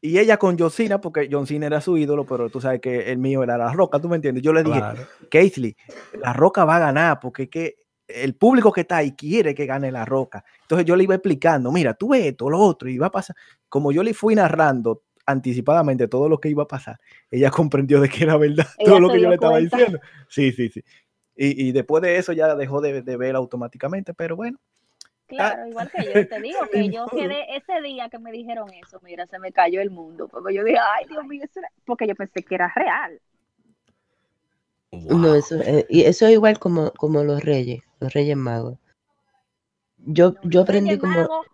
y ella con John Cena, porque John Cena era su ídolo, pero tú sabes que el mío era la Roca, ¿tú me entiendes? Yo le dije, Claro. Casey, la Roca va a ganar porque es que el público que está ahí quiere que gane la Roca. Entonces yo le iba explicando, mira, tú ves esto, lo otro, y va a pasar. Como yo le fui narrando anticipadamente todo lo que iba a pasar, ella comprendió de que era verdad Ella todo lo que yo le estaba cuenta. diciendo. Sí, sí, sí. Y, y después de eso ya dejó de, de ver automáticamente, pero bueno. Claro, igual que yo te digo que yo quedé ese día que me dijeron eso, mira, se me cayó el mundo, porque yo dije, ay, Dios mío, eso era-", porque yo pensé que era real. No, eso, eh, y eso es igual como, como los reyes, los reyes magos. Yo, No, yo aprendí Reyes como, Magos,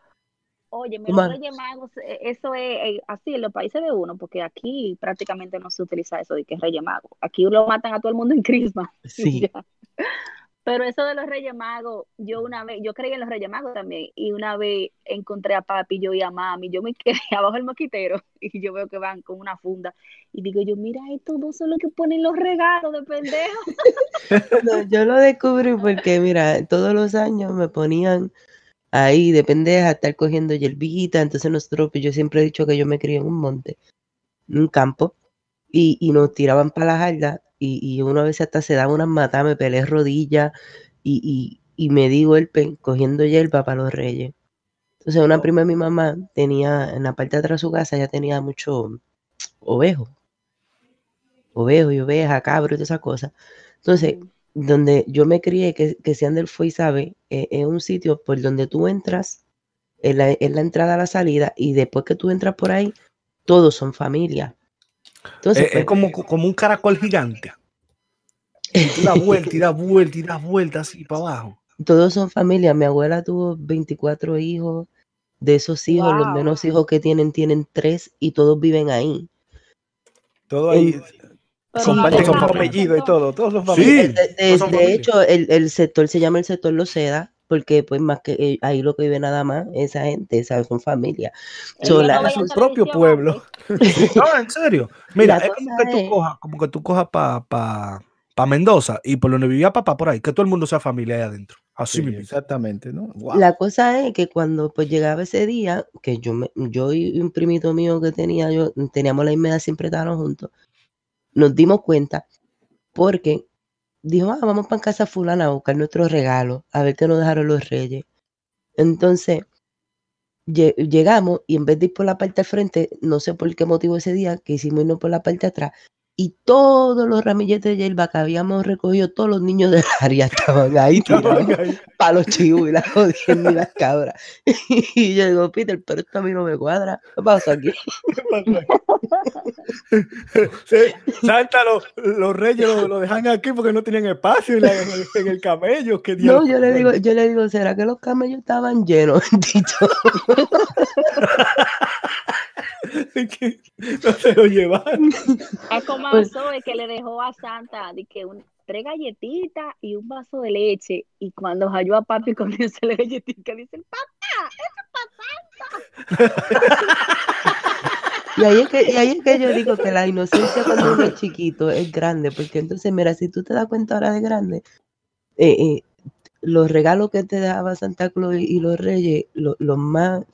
Oye, Reyes Magos, eh, eso es eh, así en los países de uno, porque aquí prácticamente no se utiliza eso de que es Reyes Magos. Aquí lo matan a todo el mundo en Christmas. y Sí. Pero eso de los Reyes Magos, yo una vez, yo creí en los Reyes Magos también, y una vez encontré a papi, yo y a mami, yo me quedé abajo del moquitero y yo veo que van con una funda y digo yo, mira, estos dos son los que ponen los regalos de pendejo. No, yo lo descubrí porque, mira, todos los años me ponían ahí de pendeja, estar cogiendo hierbita. Entonces nosotros, pues yo siempre he dicho que yo me crié en un monte, en un campo, y, y nos tiraban para la jarda y, y una vez hasta se daba unas matas, me peleé rodillas y, y, y me di golpe cogiendo hierba para los reyes. Entonces una prima de mi mamá tenía, en la parte de atrás de su casa, ya tenía mucho ovejo, ovejo y oveja, cabro y todas esas cosas. Entonces, donde yo me crié, que, que si Ander fue y sabe, eh, es un sitio por donde tú entras, es la, es la entrada a la salida, y después que tú entras por ahí, todos son familia. Entonces, Es, es pues, como, como un caracol gigante. Y tú das vuelta y das vuelta y das vuelta así para abajo. todos son familia. Mi abuela tuvo 24 hijos. De esos hijos, los menos hijos que tienen, tienen tres y todos viven ahí. Todo ahí Son son saben, apellido y son- todo, todos son Sí. familia. De, son hecho, el, el sector se llama el sector Los Seda, porque pues más que eh, ahí lo que vive nada más esa gente, ¿sabes? Son familia. Ellos So, no la- su propio pueblo. No, en serio. Mira, es como que tú cojas, como que tú cojas para pa, pa Mendoza y por donde vivía papá por ahí, que todo el mundo sea familia ahí adentro. Así Sí, mismo. exactamente, ¿no? Wow. La cosa es que cuando pues llegaba ese día, que yo me, yo y un primito mío que tenía, yo teníamos la misma edad, siempre estábamos juntos, nos dimos cuenta porque dijo, ah, vamos para casa fulana a buscar nuestros regalos, a ver qué nos dejaron los reyes. Entonces, lle- llegamos y en vez de ir por la parte al frente, no sé por qué motivo ese día, que hicimos irnos por la parte de atrás, y todos los ramilletes de hierba que habíamos recogido, todos los niños del área estaban ahí tirados para los chivos y las jodiendo y las cabras. Y yo digo, Peter, pero esto a mí no me cuadra. ¿Qué pasa aquí? Sí, Santa, lo- los reyes lo, lo dejan aquí porque no tenían espacio en, la- en el, en el camello. ¿qué No, yo le digo, yo le digo, ¿será que los camellos estaban llenos? Que no se lo llevaron. Es como Pues- Zoe que le dejó a Santa de que un, tres galletitas y un vaso de leche. Y cuando halló a papi con esa galletita, dice, Y ahí, es que, y ahí es que yo digo que la inocencia cuando uno es chiquito es grande, porque entonces, mira, si tú te das cuenta ahora de grande, eh, eh, los regalos que te daba Santa Claus y, y los reyes, lo- los más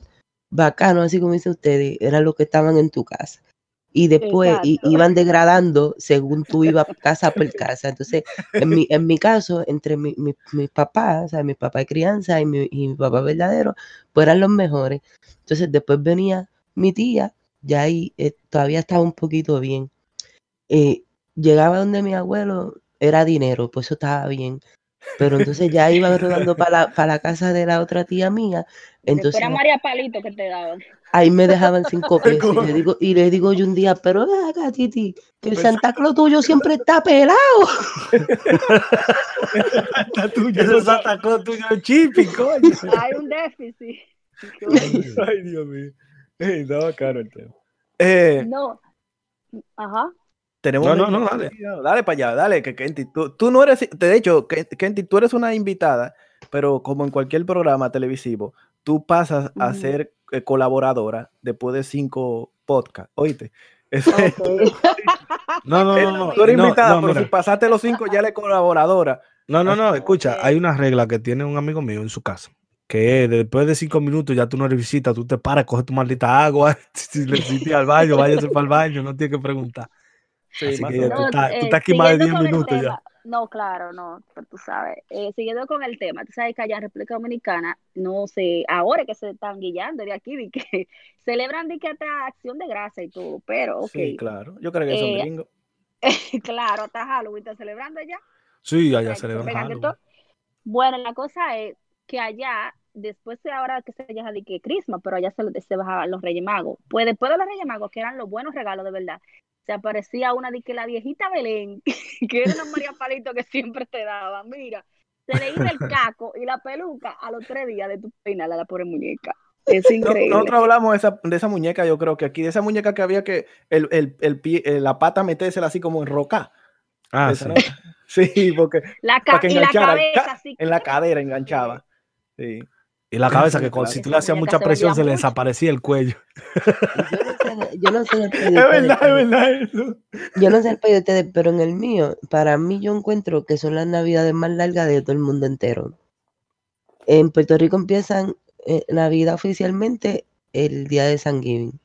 bacanos, así como dice ustedes, eran los que estaban en tu casa. Y después Exacto. iban degradando según tú ibas casa por casa. Entonces, en mi, en mi caso, entre mi, mi- mis papás, o sea, mi papá de crianza y mi, y mi papá verdadero, pues eran los mejores. Entonces, después venía mi tía, ya ahí eh, todavía estaba un poquito bien. Eh, llegaba donde mi abuelo, era dinero, pues eso estaba bien. Pero entonces ya iba rodando para la, para la casa de la otra tía mía. entonces era María Palito que te daban. ahí me dejaban cinco pesos. Y le digo, y le digo yo un día, pero ven acá, Titi, que el Santa Claus tuyo siempre está pelado. Santa tuyo, Ese Santa Claus tuyo es chipi, coño. Hay un déficit. Ay, Dios mío. Estaba caro el tema. Eh, No. Ajá. Tenemos No, no, no, invitada. Dale para allá, dale, que Kenty, tú, tú no eres, de hecho, Ken- Kenty, tú eres una invitada pero como en cualquier programa televisivo, tú pasas a ser eh, colaboradora después de cinco podcasts, oíste. No, no, no, no. tú eres no, invitada, no, pero mira. si pasaste los cinco ya eres colaboradora. No, no, no, escucha, hay una regla que tiene un amigo mío en su casa, que es, después de cinco minutos ya tú no eres visita, tú te paras, coges tu maldita agua, si necesitas ir al baño, váyase para el baño, no tienes que preguntar. Sí, Así que o ya tú No, estás, tú estás aquí más de siguiendo 10 con el minutos ya. tema- No, claro, no, pero tú sabes. Eh, siguiendo con el tema, tú sabes que allá en República Dominicana, no sé, ahora que se están guiando de aquí, de que celebran de que hasta acción de grasa y todo, pero ok, Sí, claro. Yo creo que son Eh, gringos. claro, hasta Halloween están celebrando allá. Sí, o allá sea, celebran Halloween. todo. Bueno, la cosa es que allá, después de ahora que se llama de que Christmas, pero allá se, se bajaban los Reyes Magos. Pues después de los Reyes Magos, que eran los buenos regalos de verdad, se aparecía una de que la viejita Belén, que era una María Palito que siempre te daba, mira, se le iba el caco y la peluca a los tres días de tu peinar a la pobre muñeca. Es No- increíble. Nosotros hablamos de esa, de esa muñeca, yo creo que aquí, de esa muñeca que había que el, el, el pie, eh, la pata metérsela así como en roca. Ah, Esa, sí. ¿no? Sí, porque La para que la cabeza en la cadera enganchaba. Sí. Y la cabeza que si tú le hacías mucha se presión vendía se le desaparecía el cuello. Yo no sé, el Es de verdad, es ustedes, verdad eso. yo no sé el pedido de ustedes, pero en el mío, para mí yo encuentro que son las navidades más largas de todo el mundo entero. En Puerto Rico empiezan eh, Navidad oficialmente el día de San Giving.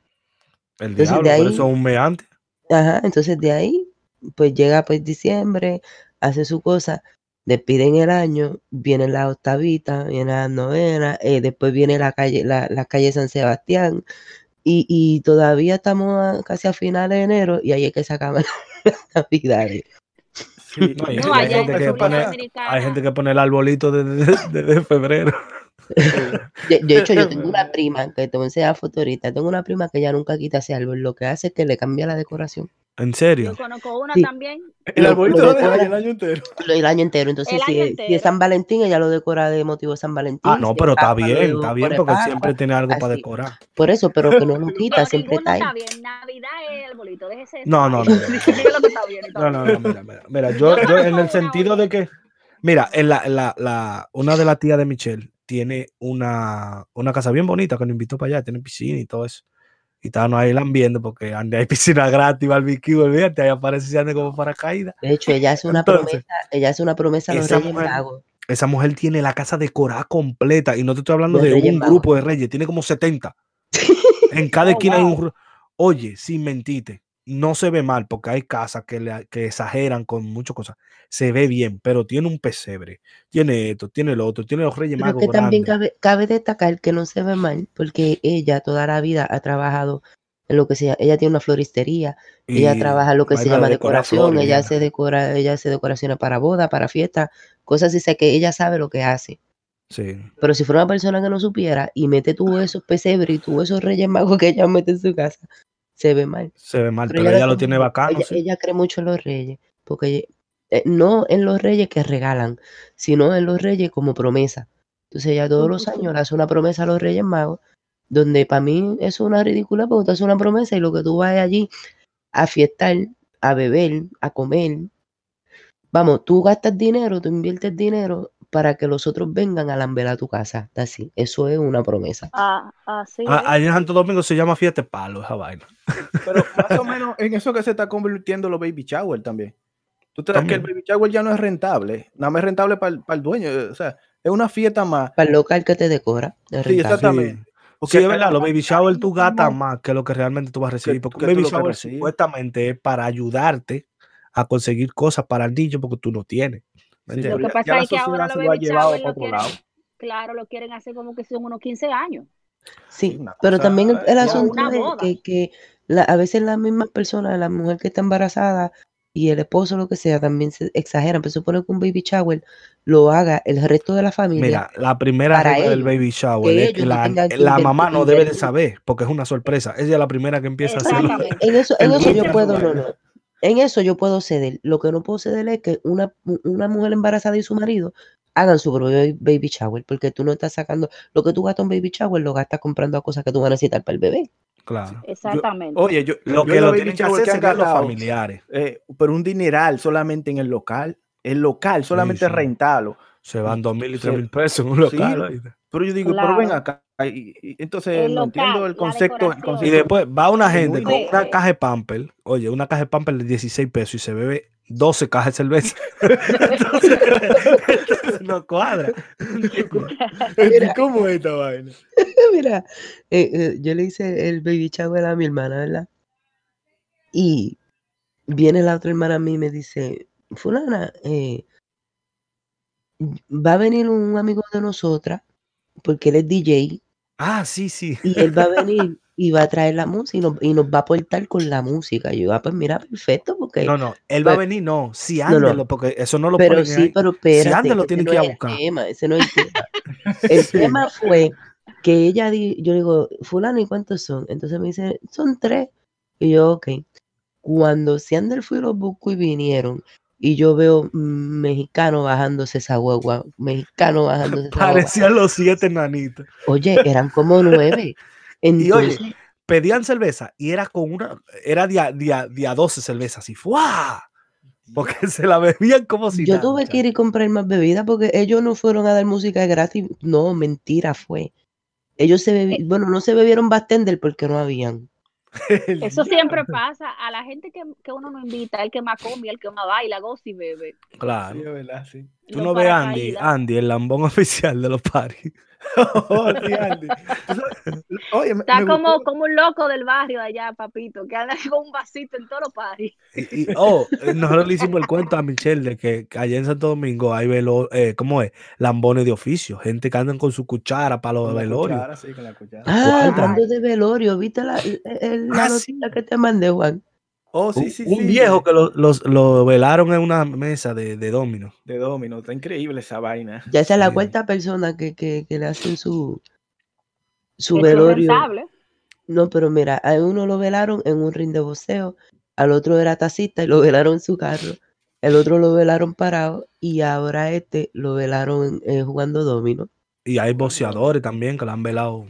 El Entonces, diablo, de por ahí- eso un mes antes. Ajá, entonces de ahí, pues llega pues diciembre, hace su cosa, despiden el año, viene la octavita, viene la novena, eh, después viene la calle, la, la calle San Sebastián, y, y todavía estamos a- casi a finales de enero, y ahí es que se acaban las navidades. Sí. No, hay, No, hay allá gente en que pone, Dominicana. hay gente que pone el arbolito desde de, de febrero. Yo, de hecho, yo tengo una prima, que te voy a enseñar foto ahorita, tengo una prima que ya nunca quita ese árbol, lo que hace es que le cambia la decoración ¿En serio? Yo conozco una Sí. también. El arbolito lo decora- el año entero. el año entero. Entonces, si, año es, si es. San Valentín, ella lo decora de motivo de San Valentín. Ah, no, pero está bien, está bien, porque siempre tiene algo para así. decorar. Por eso, pero que no lo quita, No, siempre está ahí. está bien. Navidad es el bolito, déjese. No, no, no, no. No, no, mira, mira, mira, yo, Yo en el sentido de que, mira, en la, en la, la- una de las tías de Michelle tiene una, una casa bien bonita que nos invitó para allá, tiene piscina y todo eso. Y estábamos ahí lambiendo porque ande hay piscina gratis, barbecue, olvídate, ahí aparece ande como paracaídas. De hecho, ella hace una Entonces, promesa, ella hace una promesa a los Reyes mujer- Magos. Esa mujer tiene la casa decorada completa y no te estoy hablando De de Reyes un Magos. grupo de reyes, tiene como 70. En cada Oh, esquina hay un... Oye, sin mentirte, no se ve mal porque hay casas que, le, que exageran con muchas cosas. Se ve bien, pero tiene un pesebre, tiene esto, tiene lo otro, tiene los reyes Pero magos que también cabe, cabe destacar que no se ve mal, porque ella toda la vida ha trabajado en lo que sea, ella tiene una floristería, ella trabaja lo que se llama decoración, flores, ella hace decora, ella hace decoraciones para boda, para fiestas, cosas así, sé que ella sabe lo que hace. Sí. Pero si fuera una persona que no supiera y mete tú esos pesebres y tú esos reyes magos que ella mete en su casa, se ve mal. Se ve mal, Pero pero ella lo tiene bacano, ella, sí. ella cree mucho en los reyes, porque ella- eh, no en los reyes que regalan, sino en los reyes como promesa. Entonces ella todos los años le hace una promesa a los reyes magos, donde para mí eso es una ridícula, porque tú haces una promesa y lo que tú vas allí a fiestar, a beber, a comer. Vamos, tú gastas dinero, tú inviertes dinero para que los otros vengan a lamber a tu casa. Así, eso es una promesa. Ah, así Ah, es. Allá en Santo Domingo se llama fiesta de palo, esa vaina. Pero más o menos en eso que se está convirtiendo los baby shower también. Tú te das que el baby shower ya no es rentable, nada más es rentable para el, para el dueño. O sea, es una fiesta más. Para el local que te decora. es Sí, exactamente. Sí, Porque es acá verdad, los baby shower tú gastas más que lo que realmente tú vas a recibir. Porque que un baby shower supuestamente es para ayudarte a conseguir cosas para el niño porque tú no tienes. ¿Me Sí, Lo que pasa es que ahora los se lo ha baby llevado shower lo otro quieren, lado. claro, lo quieren hacer como que son unos 15 años. Sí, pero cosa también el, asunto es que, que la- a veces las mismas personas, la mujer que está embarazada y el esposo, lo que sea, también se exageran. Pero supone que un baby shower lo haga el resto de la familia. Mira, la primera para regla del ellos, baby shower que es que la, que mamá no debe de saber porque es una sorpresa. Ella es la primera que empieza a hacerlo. En eso, en el eso yo puedo, no, no. En eso yo puedo ceder. Lo que no puedo ceder es que una, una mujer embarazada y su marido hagan su propio baby shower, porque tú no estás sacando lo que tú gastas en baby shower, lo gastas comprando cosas que tú vas a necesitar para el bebé. Claro. Exactamente. Oye, yo, Lo yo que lo los tienen baby que shower hacer que serían los familiares. eh, pero un dineral solamente en el local. El local solamente sí. rentarlo. Se van dos mil y Sí. tres mil pesos en un Sí, local. ¿oíste? Pero yo digo, pero ven acá. Entonces, El no local, entiendo el concepto. el. Y después va una gente con una caja de pamper, oye, una caja de pamper de 16 pesos y se bebe 12 cajas de cerveza. entonces, entonces no cuadra. Mira. ¿Cómo es esta vaina? Mira, eh, eh, yo le hice el baby shower a mi hermana, ¿verdad? Y viene la otra hermana a mí y me dice, fulana, eh, va a venir un amigo de nosotras, porque él es DJ, Ah, sí, sí. y él va a venir y va a traer la música y nos, y nos va a aportar con la música. Y yo, ah, pues mira, perfecto, porque... No, no, él va a Pero- venir, no, sí, No, no. ándelo, porque eso no lo pero ponen sí, ahí. pero espérate, anda, lo ese tienen no que ir a es el buscar. tema, ese no es el tema. El Sí. tema fue que ella, di- yo le digo, fulano, ¿y cuántos son? Entonces me dice, son tres. Y yo, ok. Cuando Seandel fue y los buscó y vinieron, y yo veo mm, mexicano bajándose esa guagua, mexicano bajándose esa guagua. Parecían los siete nanitos. Oye, eran como nueve. Y oye, Entonces, pedían cerveza y era con una, era día, día, día 12 cervezas y ¡fua! Porque se la bebían como si yo nada, tuve que ir y comprar más bebidas porque ellos no fueron a dar música gratis. No, mentira fue. Ellos se bebieron, bueno, no se bebieron bartender porque no habían. El Eso siempre pasa. A la gente que, que uno no invita, el que más come, el que más baila, goza y bebe. Claro. Sí, es verdad, sí. Tú no ves a Andy. Andy, el lambón oficial de los paris. Oh, sí, Andy. Oye, Está me como, gustó- como un loco del barrio allá, papito, que anda con un vasito en todos los paris. Y, y- oh, nosotros le hicimos el cuento a Michelle de que, que allá en Santo Domingo hay velo, eh, ¿cómo es? Lambones de oficio, gente que andan con su cuchara para los velorios. sí. Ah, hablando de velorio, ¿viste la, el- el- la Ah, noticia sí. que te mandé, Juan? Oh, sí, Un- sí, un sí. viejo que lo, los- lo velaron en una mesa de, de domino. De Domino, está increíble esa vaina. Ya esa es la Sí. cuarta persona que, que, que le hacen su, su velorio. No, pero mira, a uno lo velaron en un ring de boxeo, al otro era taxista y lo velaron en su carro, el otro lo velaron parado y ahora este lo velaron eh, jugando domino. Y hay boxeadores también que lo han velado.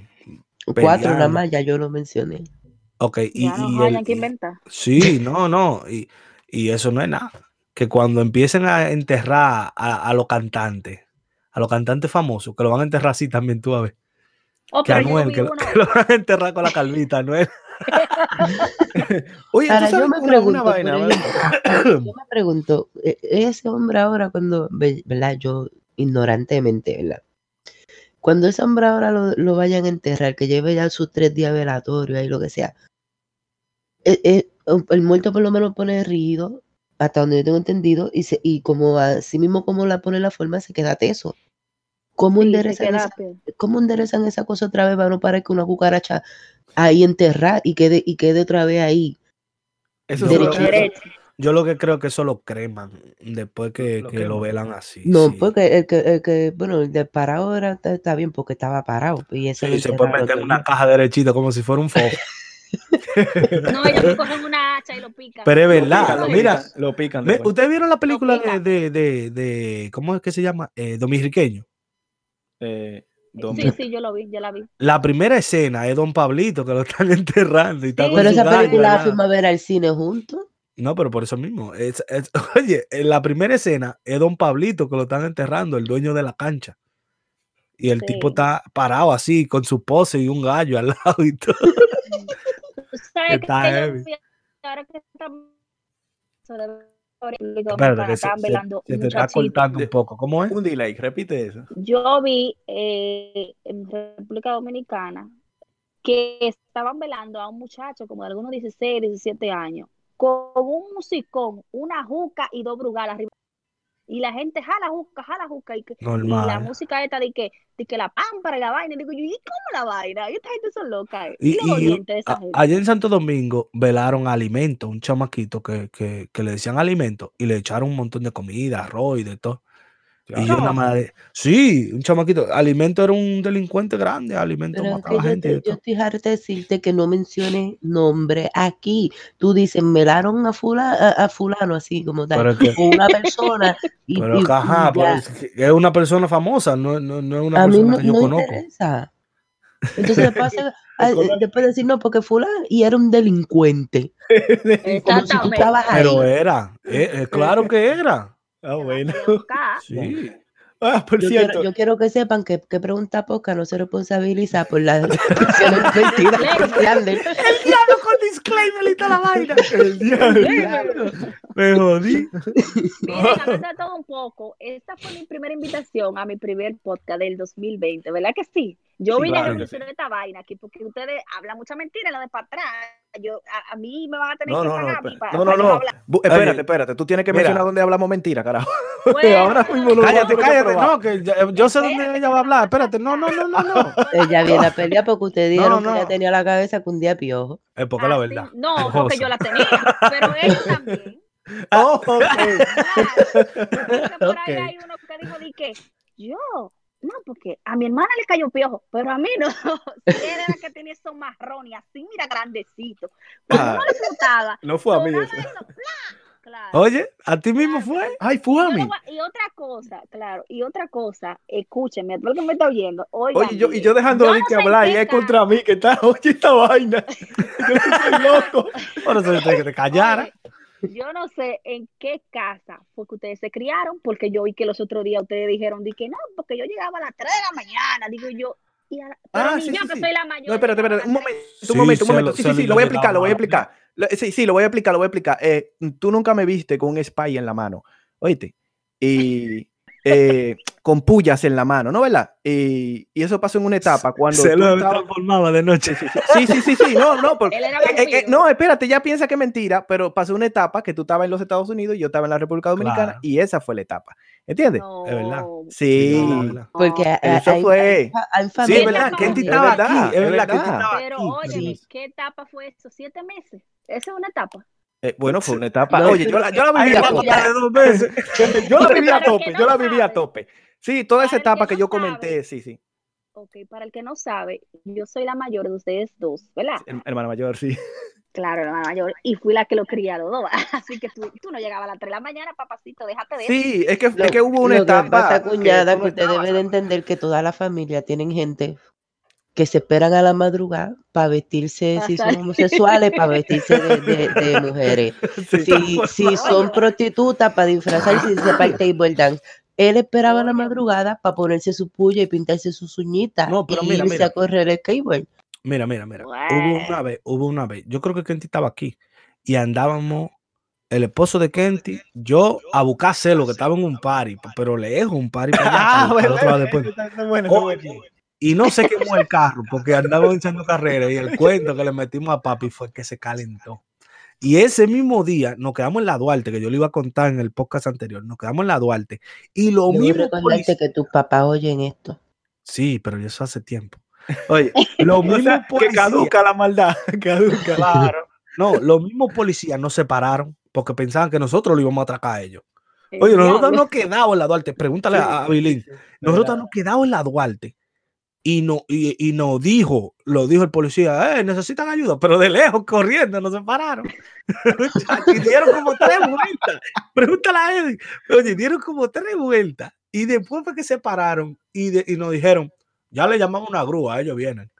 Cuatro nada más, ya yo lo mencioné. Ok, y, Ya y hayan el- que y- inventar. Sí, no, no. Y, y eso no es nada. Que cuando empiecen a enterrar a, a los cantantes, a los cantantes famosos, que lo van a enterrar así también tú a ver. Oh, Que Anuel, que, lo- que lo van a enterrar con la calvita, Anuel. Oye, Ahora tú yo sabes me una pregunto, vaina, yo me pregunto, ese hombre ahora cuando, ve- ¿verdad? Yo ignorantemente, ¿verdad? Cuando ese hombre ahora lo, lo vayan a enterrar, que lleve ya sus tres días velatorios y lo que sea, e- e- el muerto por lo menos pone rígido, hasta donde yo tengo entendido, y, se, y como así mismo como la pone la forma, se queda teso. ¿Cómo sí, se enderezan, queda esa. ¿Cómo enderezan esa cosa otra vez para no parezca una cucaracha ahí enterrada y quede, y quede otra vez ahí? Eso Yo es lo, que, yo lo que creo que eso lo creman después que, Lo que lo velan así. No, sí. porque el que, el que, bueno, el de parado era, está, bien porque estaba parado. Y Sí, se puede meter en una caja derechita como si fuera un foco. No, ellos cogen una hacha y lo pican. Pero es Lo verdad. pican, lo Mira, pican, lo pican. ¿Ustedes vieron la película de, de, de, de- ¿cómo es que se llama? Eh, Dominiqueño. Eh, Sí, sí, yo lo vi, yo la vi. La primera escena es Don Pablito que lo están enterrando y está Sí, con Pero esa gallo película la fuimos a ver al cine juntos. No, pero por eso mismo. es- es- oye, en la primera escena es Don Pablito que lo están enterrando, el dueño de la cancha. Y el tipo está parado así, con su pose y un gallo al lado y todo. Sabes que Está yo heavy. vi ahora que estamos Espérate, que se, se- velando se un te está cortando un poco. ¿Cómo es? Un delay, repite eso. Yo vi eh, en República Dominicana que estaban velando a un muchacho como de algunos 16, 17 años, con un musicón, una juca y dos brugal arriba. Y la gente jala juca, jala juca. Y, que, y la música esta de que, de que la pámpara y la vaina. Y digo yo, ¿y cómo la vaina? Y esta gente son locas. eh. Y, Y, y dolientes de esa a- gente. allá en Santo Domingo velaron alimento, un chamaquito que, que, que le decían alimento y le echaron un montón de comida, arroz y de todo. Y yo nada más, de- sí, un chamaquito. Alimento era un delincuente grande, alimento Pero es mataba que yo, gente te- yo estoy harta de decirte que no menciones nombre aquí. Tú dices, velaron a, fula, a, a fulano así como tal, Pero es que, una persona. Y, pero y- que, ajá, y pero es, que es una persona famosa, no, no, no es una a mí persona no, que yo no conozco. interesa. Entonces después, conozco. después decir, no, porque fulano y era un delincuente. Como si tú Exactamente. estabas ahí. Pero era, eh, eh, claro que era. Ah, bueno. Sí. Ah, por Yo cierto. quiero, yo quiero que sepan que, que Pregunta Poca no se responsabiliza por las expresiones mentiras que. El diablo con disclaimer y toda la vaina. El diablo. Me jodí. Miren, hablando de todo un poco, esta fue mi primera invitación a mi primer podcast del 2020, ¿verdad que sí? Yo Sí, vine claro a revolucionar esta vaina aquí porque ustedes hablan mucha mentira, la de para atrás. Yo, a, a mí me van a tener No, que no, no, pagar a mí espera. para, no, no, no. Espérate, Oye, espérate. Tú tienes que mira. mencionar dónde hablamos mentira, carajo. Bueno, Ahora mismo no lo Cállate, cállate. No, que ya- yo sé dónde ella va a hablar. Espérate, no, no, no, no, no. Ella viene a pelear porque ustedes No, dijeron no. que ella tenía la cabeza que un día piojo. Es porque la Ah, sí. verdad. No, porque yo la tenía, pero él también. Oh, ok. Claro. Porque por ahí hay uno que dijo que yo, no, porque a mi hermana le cayó piojo, pero a mí no. Si era la que tenía esos marrones así, mira, grandecito. Ah. uno le No fue a mí eso. eso, ¡plá! Claro. Oye, ¿a ti mismo fue? Ay, fue a mí. Y otra cosa, claro, y otra cosa, escúcheme, todo el que me está oyendo, oigan Oye, yo, y yo dejando de no que hablar y es contra mí que está, oye esta vaina. Yo sí soy loco. Por eso yo te dije que te callara. Oye, yo no sé en qué casa fue que ustedes se criaron, porque yo vi que los otros días ustedes dijeron, di que no, porque yo llegaba a las 3 de la mañana, digo yo, y a la- pero Ah, sí, yo sí, que sí. soy la mayor. No, espérate, espérate, un momento, Sí, un momento, un momento. lo- Sí, sí, sí, lo voy a explicar, lo voy a explicar. Sí, sí, lo voy a explicar, lo voy a explicar. Eh, tú nunca me viste con un spy en la mano, oíste, y eh, con pullas en la mano, ¿no, verdad? Y, y eso pasó en una etapa cuando Se lo estabas- transformaba de noche. Sí, sí, sí, sí, no, no, porque Eh, eh, eh, no, espérate, ya piensa que es mentira, pero pasó una etapa que tú estabas en los Estados Unidos y yo estaba en la República Dominicana Claro. y esa fue la etapa. ¿Entiendes? No, Es verdad. Sí. Sí, es verdad. Porque Eso hay- fue. hay- hay Sí, es verdad, Kenty es estaba aquí. Es verdad, Pero Sí. ¿qué etapa fue eso? ¿Siete meses? Esa es una etapa. Eh, bueno, fue una etapa. No, Oye, yo la, yo la viví a la tope. dos veces. Yo la viví a tope. que Yo no la viví a tope. Sí, toda esa que etapa que no yo sabe. comenté, sí, sí. Ok, para el que no sabe, yo soy la mayor de ustedes dos, ¿verdad? Her- Hermana mayor, sí. Claro, la mayor. Y fui la que lo los dos. Así que tú, tú no llegabas a las 3 de la mañana, papacito, déjate de. Sí, es que, Lo, es que hubo una lo que etapa. pasa, cuñada, que, no usted debe de entender que toda la familia tienen gente que se esperan a la madrugada para vestirse, si son homosexuales, para vestirse de, de- de mujeres. Sí. Si, si son prostitutas, para disfrazarse y irse para el table dance. Él esperaba la madrugada para ponerse su puya y pintarse sus uñitas No, pero y mira, irse mira. a correr el cable. Mira, mira, mira. Hubo una vez, hubo una vez. Yo creo que Kenty estaba aquí y andábamos, el esposo de Kenty, yo a buscar celo, que estaba en un party, pero lejos, un party para allá, Ah, bueno, otro lado después. bueno. Oye, y no se quemó el carro porque andábamos echando carreras y el cuento que le metimos a papi fue que se calentó. Y ese mismo día nos quedamos en la Duarte, que yo le iba a contar en el podcast anterior, nos quedamos en la Duarte y lo Debo mismo policía- que tus papás oyen esto. Sí, pero eso hace tiempo. Oye, Lo o mismo que caduca la maldad. Caduca. Claro. No, los mismos policías nos separaron porque pensaban que nosotros lo íbamos a atracar a ellos. El Oye, nosotros nos quedamos en la Duarte. Pregúntale Sí, a Bilín. Nosotros nos quedamos en la Duarte y, no, y, y nos dijo, lo dijo el policía, eh, necesitan ayuda, pero de lejos, corriendo, nos separaron. Y dieron como tres vueltas. Pregúntale a Eddie. Oye, dieron como tres vueltas. Y después fue que se pararon y, de- y nos dijeron, ya le llamamos una grúa, ellos vienen.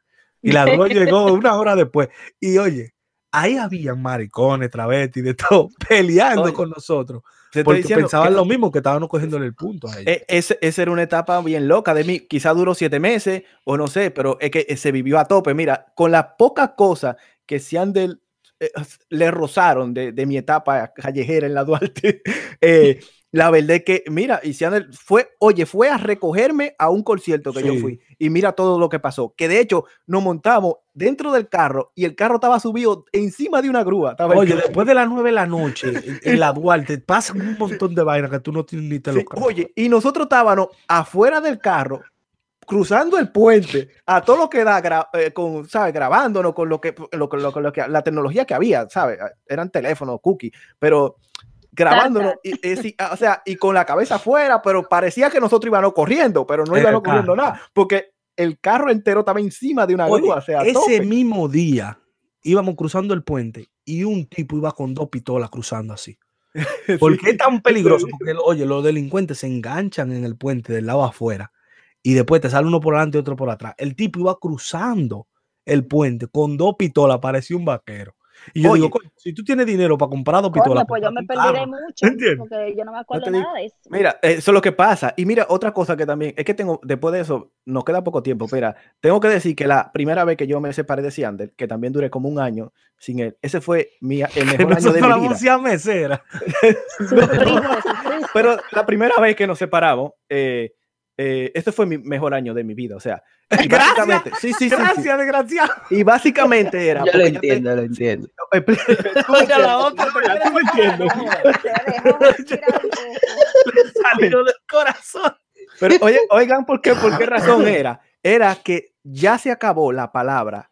Y la grúa llegó una hora después. Y oye, ahí había maricones, travestis, de todo, peleando Oye, con nosotros. Porque diciendo pensaban que- lo mismo, que estábamos cogiéndole el punto a ellos. E- ese- esa era una etapa bien loca de mí. Quizá duró siete meses o no sé, pero es que se vivió a tope. Mira, con las pocas cosas que se han del, eh, le rozaron de, de mi etapa callejera en la Duarte, eh, la verdad es que, mira, y fue, oye, fue a recogerme a un concierto que yo Sí. fui y mira todo lo que pasó. Que de hecho nos montamos dentro del carro y el carro estaba subido encima de una grúa. Oye, después de las nueve de la noche, en, la Duarte, pasan un montón de vainas que tú no tienes ni te Sí, oye, y nosotros estábamos afuera del carro, cruzando el puente, a todo lo que da, eh, con, ¿sabes? Grabándonos con lo que, lo, lo lo que- la tecnología que había, ¿sabes? Eran teléfonos, cookies, pero grabándonos, y, y sí, o sea, y con la cabeza afuera, pero parecía que nosotros íbamos corriendo, pero no íbamos corriendo nada, porque el carro entero estaba encima de una Oye, grúa, o sea, a ese tope. mismo día íbamos cruzando el puente y un tipo iba con dos pistolas cruzando así. ¿Por qué es tan peligroso? Porque, oye, los delincuentes se enganchan en el puente del lado afuera y después te sale uno por delante y otro por atrás. El tipo iba cruzando el puente con dos pistolas, parecía un vaquero. Y yo Oye. digo, "Coño, si tú tienes dinero para comprar dos pistolas, pues yo me un perderé carro". mucho, ¿Entiendes? porque yo no me acuerdo digo. nada de eso. Mira, eso es lo que pasa. Y mira, otra cosa que también, es que tengo, después de eso, nos queda poco tiempo. Mira, tengo que decir que la primera vez que yo me separé de Siander, que también duré como un año sin él, ese fue mi, el mejor año de la mi vida. mesera. Sufriste. Pero la primera vez que nos separamos, eh, eh, este fue mi mejor año de mi vida. O sea, y Gracias. básicamente, sí, sí, sí, sí. Gracias, desgraciado. Y básicamente era. Yo lo porque te- entiendo, lo entiendo. eh, Oye, la otra, poco. Salió del corazón. Pero oye, oigan, ¿por qué? ¿Por qué razón era? Era que ya se acabó la palabra,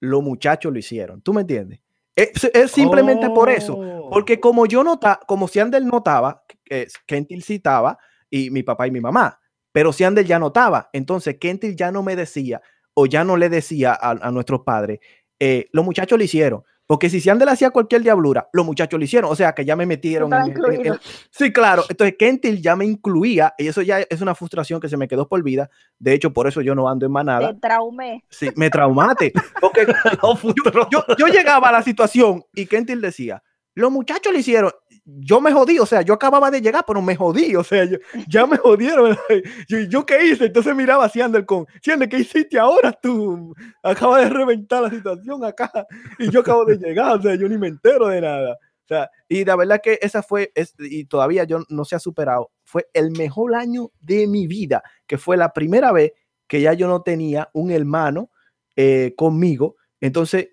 los muchachos lo hicieron. ¿Tú me entiendes? Es, es simplemente por eso. Oh. Porque como yo notaba, como si Ander notaba, que Kentil citaba, y mi papá y mi mamá, pero si Ander ya notaba, entonces Kentil ya no me decía, o ya no le decía a, a nuestros padres, eh, los muchachos lo hicieron. Porque si Ander hacía cualquier diablura, los muchachos lo hicieron. O sea, que ya me metieron. en- en- sí, claro. Entonces Kentil ya me incluía, y eso ya es una frustración que se me quedó por vida. De hecho, por eso yo no ando en manada. Te traumé. Sí, me traumate. Porque yo, yo- yo llegaba a la situación y Kentil decía, los muchachos lo hicieron, yo me jodí, o sea, yo acababa de llegar, pero me jodí, o sea, yo- ya me jodieron. Yo, ¿yo qué hice? Entonces miraba así Ander con, "Sí, Ander, ¿qué hiciste ahora tú? Acaba de reventar la situación acá y yo acabo de llegar, o sea, yo ni me entero de nada. O sea, y la verdad que esa fue, es- y todavía yo no se ha superado, fue el mejor año de mi vida, que fue la primera vez que ya yo no tenía un hermano eh, conmigo, entonces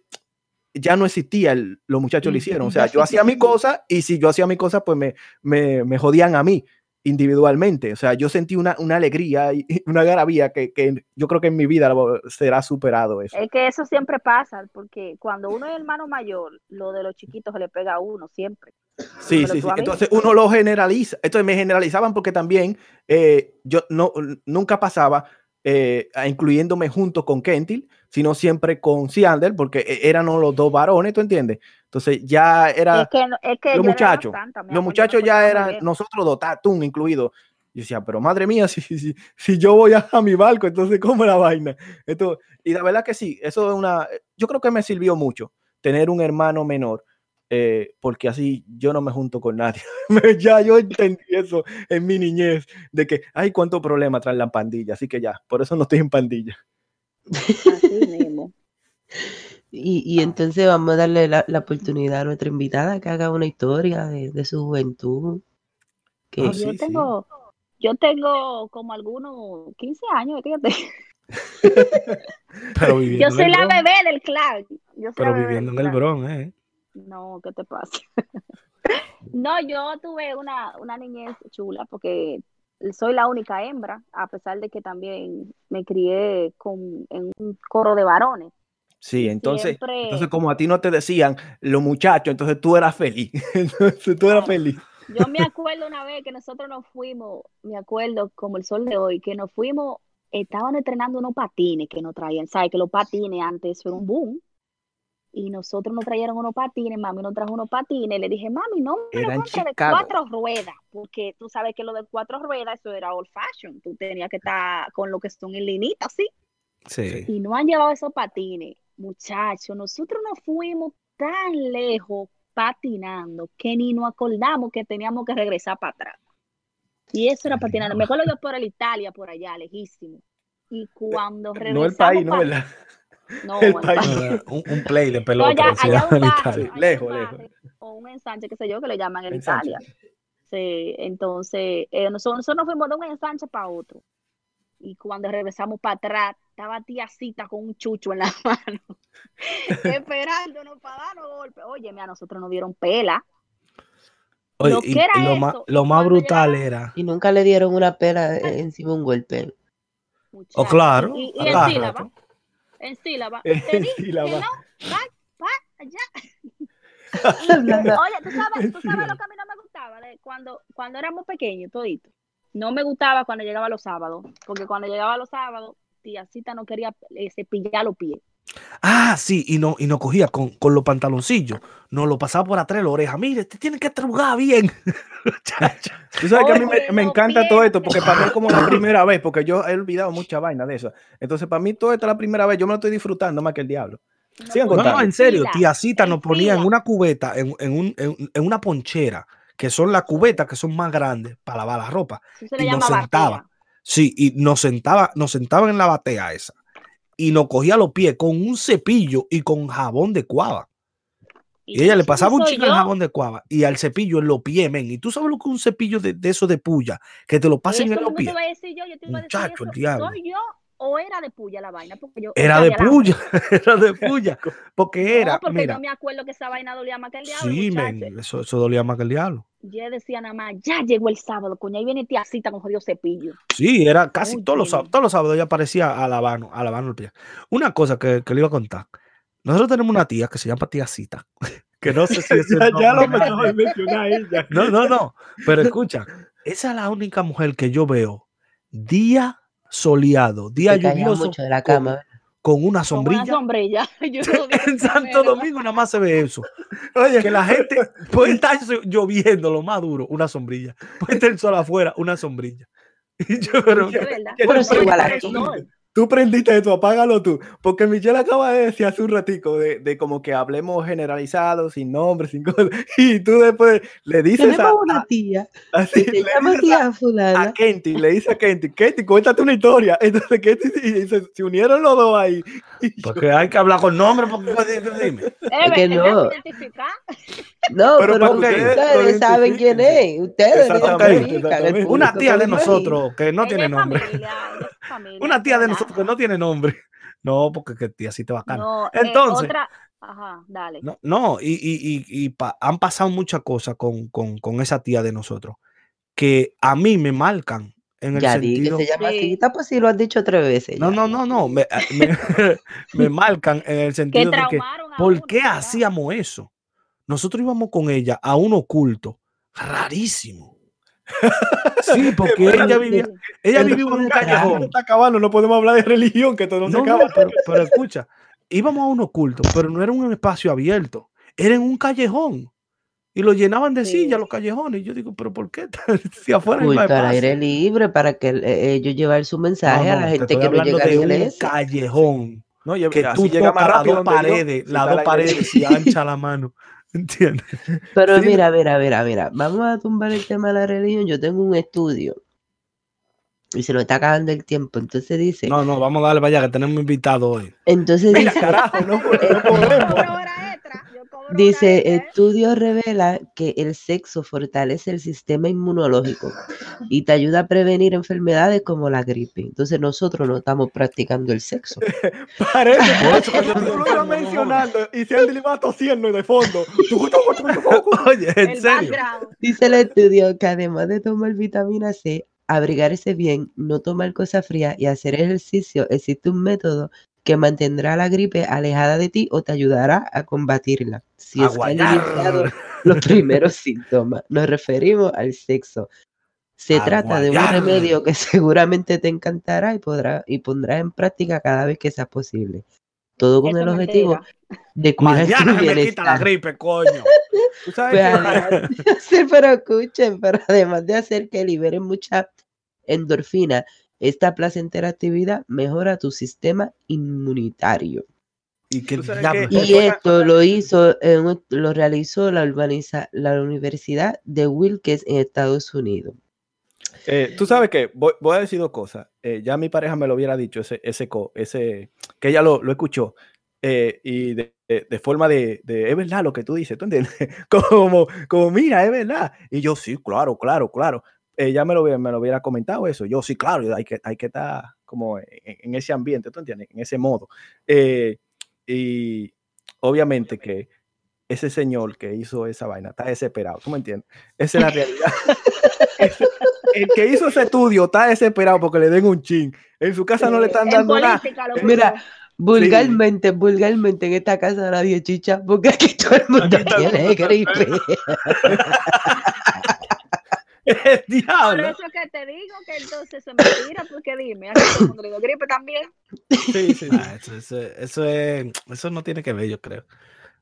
ya no existía, el- los muchachos lo hicieron, o sea, yo hacía mi cosa y si yo hacía mi cosa, pues me, me, me jodían a mí individualmente, o sea, yo sentí una, una alegría y una garabía que, que yo creo que en mi vida será superado eso. Es que eso siempre pasa, porque cuando uno es hermano mayor, lo de los chiquitos se le pega a uno siempre. Sí, Pero sí, sí. Entonces uno lo generaliza. Entonces me generalizaban porque también eh, yo no, nunca pasaba eh, incluyéndome junto con Kentil, sino siempre con Siander, porque e- eran los dos varones, ¿tú entiendes? Entonces ya era es que, es que los muchachos. los amor, muchachos ya eran nosotros dos, Tatún incluido. Yo decía, pero madre mía, si, si, si yo voy a, a mi barco, entonces ¿cómo la vaina? Esto, y la verdad que sí, eso es una, yo creo que me sirvió mucho tener un hermano menor, eh, porque así yo no me junto con nadie. Ya yo entendí eso en mi niñez, de que, ay, cuánto problema trae la pandilla, así que ya, por eso no estoy en pandilla. Así mismo. Y, y entonces vamos a darle la, la oportunidad a nuestra invitada que haga una historia de, de su juventud. Que, Ah, yo sí. tengo, yo tengo como algunos 15 años, fíjate. Yo soy la bebé del clan. Yo soy Pero viviendo en el. Bronx, ¿eh? No, ¿qué te pasa? No, yo tuve una, una niñez chula porque soy la única hembra, a pesar de que también me crié con, en un coro de varones. Sí, entonces, Siempre- entonces como a ti no te decían los muchachos, entonces tú eras feliz. entonces tú eras feliz. Yo me acuerdo una vez que nosotros nos fuimos, me acuerdo como el sol de hoy, que nos fuimos, estaban estrenando unos patines que nos traían, ¿sabes? Que los patines antes era un boom. Y nosotros nos trajeron unos patines, mami nos trajo unos patines, le dije, mami, no me lo compres de cuatro ruedas, porque tú sabes que lo de cuatro ruedas, eso era old fashion, tú tenías que estar con lo que son en linita, así. Sí. Y no han llevado esos patines, muchachos. Nosotros nos fuimos tan lejos patinando que ni nos acordamos que teníamos que regresar para atrás. Y eso era patinando. Me acuerdo yo por el Italia, por allá, lejísimo. Y cuando regresamos. No el país, ¿no? ¿Verdad? No, el el país. país. un, un play de No, pelota. allá, decía allá un en barrio, Italia. Lejos, lejos. O un ensanche, qué sé yo, que le llaman en Ensanche. Italia. Sí, entonces eh, nosotros, nosotros nos fuimos de un ensanche para otro. Y cuando regresamos para atrás, estaba tiacita con un chucho en la mano, esperándonos para darnos golpes. Oye, a nosotros nos dieron pela. Oye, Lo y- que era lo, lo más brutal era. y nunca le dieron una pela eh, encima de un golpe. Oh, muchachos. claro. Y, y rato. En sílaba. En Te dije sílaba. que no, va, va, allá. Oye, ¿tú sabes, tú sabes lo que a mí no me gustaba de cuando, cuando éramos pequeños, todito. No me gustaba cuando llegaba los sábados, porque cuando llegaba los sábados, tiacita no quería eh, cepillar los pies. Ah, sí, y no, y no cogía con, con los pantaloncillos. Nos lo pasaba por atrás de la oreja. Mire, te tiene que trugar bien. Tú sabes que a mí me, no encanta todo esto, porque para mí es como la primera vez, porque yo he olvidado mucha vaina de eso. Entonces, para mí, todo esto es la primera vez, yo me lo estoy disfrutando más que el diablo. No Sigan No, no, en serio, tía Cita nos ponía en una cubeta, en, en un- en- en una ponchera, que son las cubetas que son más grandes para lavar la ropa. Eso y nos sentaba. batea. Sí, y nos sentaba, nos sentaban en la batea esa. Y nos cogía los pies con un cepillo y con jabón de cuava. Y ella le eso pasaba un chico el yo. jabón de cuava y al cepillo en los pies, men. Y tú sabes lo que es un cepillo de, de esos de puya, que te lo pasen Eso en los pies. yo, yo te Muchacho, el eso. diablo. ¿Soy yo o era de puya la vaina? Porque yo Era de puya, era de puya. Porque era, No, porque mira, yo me acuerdo que esa vaina dolía más que el diablo, sí, men, eso, eso dolía más que el diablo. Yo decía nada más, ya llegó el sábado, coño, ahí viene tía Cita con jodido cepillo. Sí, era casi todos los sábados, todos los sábados ella aparecía a lavarnos, a lavarnos el pie. Una cosa que, que le iba a contar. Nosotros tenemos una tía que se llama tía Cita, que no sé si es Ya, ya lo mencionar ella. No, no, no. Pero escucha, esa es la única mujer que yo veo día soleado, día lluvioso, mucho de la con- cama. con una Con una sombrilla. sombrilla. Yo En Santo. Domingo nada más se ve eso. Oye, Que la gente puede estar lloviendo lo más duro, una sombrilla. Puede estar el sol afuera, una sombrilla. Y yo, pero, Es verdad. que Pero es igual aquí. Tú prendiste esto, apágalo tú. Porque Michelle acaba de decir hace un ratico de, de como que hablemos generalizado, sin nombres, sin cosas. Y tú después le dices a, Tenemos una a- tía así, que le se llama a- tía a fulana. Kenty, le dice a Kenty, Kenty, cuéntate una historia. Entonces Kenty y se, se unieron los dos ahí. Porque hay que hablar con nombre, porque dime. Es Es que no. identificar. No, Pero pero, ustedes, ustedes saben quién es. Ustedes Exactamente, exactamente. Una tía de nosotros que no tiene nombre. familia, familia, Una tía de ¿verdad? nosotros que no tiene nombre. No, porque que tía sí te bacana. No, eh, Entonces- otra. Ajá, dale. No, no, y, y, y, y pa- han pasado muchas cosas con, con, con esa tía de nosotros que a mí me marcan en el Ya di que sentido. se llama Sí. Pues sí lo has dicho tres veces. No, ya. no, no, no. Me, me, me marcan en el Que sentido de que, a ¿por uno, qué ¿verdad? hacíamos eso? Nosotros íbamos con ella a un oculto rarísimo. Sí, porque ella vivía, ella El vivía en un callejón. está acabando, no podemos hablar de religión, que todo no, se no, acaba. pero, pero escucha, íbamos a un oculto, pero no era un espacio abierto, era en un callejón. Y lo llenaban de Sí. sillas los callejones. Y yo digo, ¿pero por qué? si afuera al espacio? aire libre para que eh, ellos llevar su mensaje No, a la te gente que no llega a la un iglesia. callejón. No, Que tú llega más rápido dos paredes, las dos paredes y ancha la mano. ¿Entiendes? Pero Sí, mira, mira, mira, mira, vamos a tumbar el tema de la religión. Yo tengo un estudio y se nos está acabando el tiempo. Entonces dice, No, no, vamos a darle para allá que tenemos invitado hoy. entonces Mira, dice, carajo, no, podemos. cobro hora extra, yo cobro hora dice, extra, ¿eh? estudio revela que el sexo fortalece el sistema inmunológico y te ayuda a prevenir enfermedades como la gripe. Entonces nosotros no estamos practicando el sexo. Parece que tú lo ibas mencionando y se le iba tosiendo de fondo. Oye, en serio. Dice el estudio que además de tomar vitamina C, abrigarse bien, no tomar cosas frías y hacer ejercicio, existe un método que mantendrá la gripe alejada de ti o te ayudará a combatirla. Si es que han iniciado Aguayar. los primeros síntomas. Nos referimos al sexo. Se trata de un remedio que seguramente te encantará y, podrá, y pondrás en práctica cada vez que sea posible. Todo con Eso el objetivo de cuidar tu Mañana me quita la gripe, coño. Tú sabes Pues que- además de hacer- pero escuchen, pero además de hacer que liberen mucha endorfina, esta placentera actividad mejora tu sistema inmunitario. Y que Y esto lo hizo, en lo realizó la, urbaniza- la Universidad de Wilkes en Estados Unidos. Eh, tú sabes que voy, voy a decir dos cosas. Eh, ya mi pareja me lo hubiera dicho, ese, ese, co- ese que ella lo, lo escuchó. eh, y de, de- de forma de, de, es verdad lo que tú dices, ¿tú entiendes? Como, como, mira, es verdad. Y yo, sí, claro, claro, claro. Ella me lo, hubiera- me lo hubiera comentado eso. Yo, sí, claro, hay que, hay que estar como en, en ese ambiente, ¿tú entiendes? En ese modo. Eh, y obviamente que ese señor que hizo esa vaina está desesperado, ¿tú me entiendes? Esa es la realidad. El que hizo ese estudio está desesperado porque le den un chin. En su casa no le están dando nada. política, Mira, vulgarmente, vulgarmente en esta casa nadie chicha porque aquí todo el mundo tiene gripe. El Por diablo. eso que te digo que entonces es mentira, porque dime, aquí todo el mundo le dio gripe también. Sí, sí. Ah, eso, eso, eso, es, eso no tiene que ver, yo creo.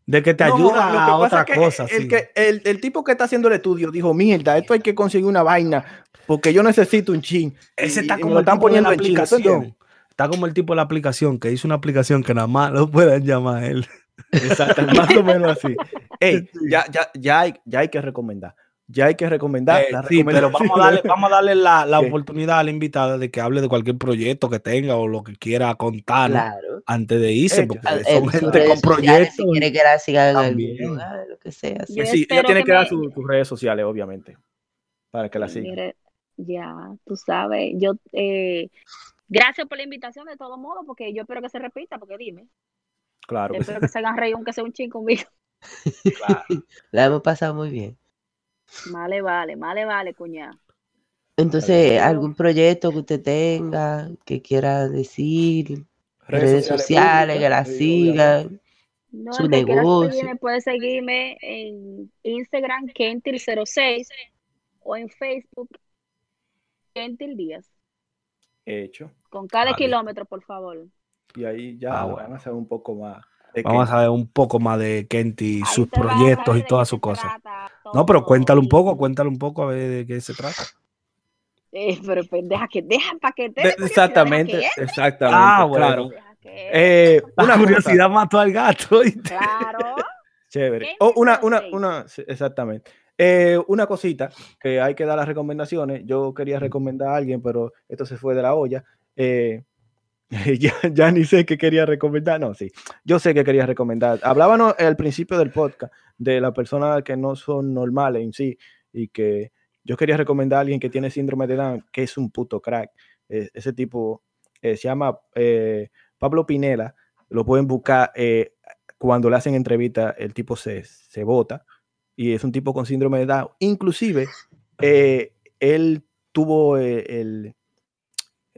De que te No, ayuda lo que a pasa otra es que cosa. El, sí. que, el, el tipo que está haciendo el estudio dijo, mierda, esto hay que conseguir una vaina porque yo necesito un chin. Ese está y como lo están poniendo en China, ¿tú aplicación. está como el tipo de la aplicación que hizo una aplicación que nada más lo puedan llamar a él. Exacto, más o menos así. Ey, ya, ya, ya, hay, ya hay que recomendar. Ya hay que recomendar. Eh, la sí, pero vamos a darle, vamos a darle la, la oportunidad al invitado de que hable de cualquier proyecto que tenga o lo que quiera contar Claro. antes de irse, Hecho. porque Ah, son gente con proyectos. Si quiere que la sigan en algún lugar, lo que sea. sí. Yo Sí, ella tiene que que dar me- sus redes sociales, obviamente, para que la sigan. Mire, ya, tú sabes, yo, eh, gracias por la invitación de todo modo, porque yo espero que se repita, porque dime, Claro espero que se hagan reír aunque sea un chin conmigo. claro. La hemos pasado muy bien. Vale, vale, vale, vale, cuñada. Entonces, algún proyecto que usted tenga, que quiera decir, redes sociales, que la públicas, sí, obviamente. sigan. No, Su que negocio. seguirme puede seguirme en Instagram, Kentil06, o en Facebook, Kentil Díaz, Hecho. con cada Vale. kilómetro, por favor. Y ahí ya Ah, van a saber un poco más. Vamos a saber un poco más de Kenty, Ahí sus proyectos y todas sus cosas. No, pero cuéntale un poco, cuéntale un poco a ver de qué se trata. Eh, pero pues, deja que, deja para que te exactamente, deja que exactamente. Ah, bueno. claro. Eh, La una curiosidad mató al gato. ¿oíste? Claro. Chévere. Oh, una, una, 06. una, exactamente. Eh, una cosita que hay que dar las recomendaciones. Yo quería recomendar a alguien, pero esto se fue de la olla. Eh, ya, ya ni sé qué quería recomendar. No, sí. Yo sé que quería recomendar. Hablábamos al principio del podcast de las personas que no son normales en sí y que yo quería recomendar a alguien que tiene síndrome de Down, que es un puto crack. Eh, ese tipo eh, se llama eh, Pablo Pinela. Lo pueden buscar. eh, cuando le hacen entrevista, el tipo se, se vota y es un tipo con síndrome de Down. Inclusive, eh, él tuvo eh, el,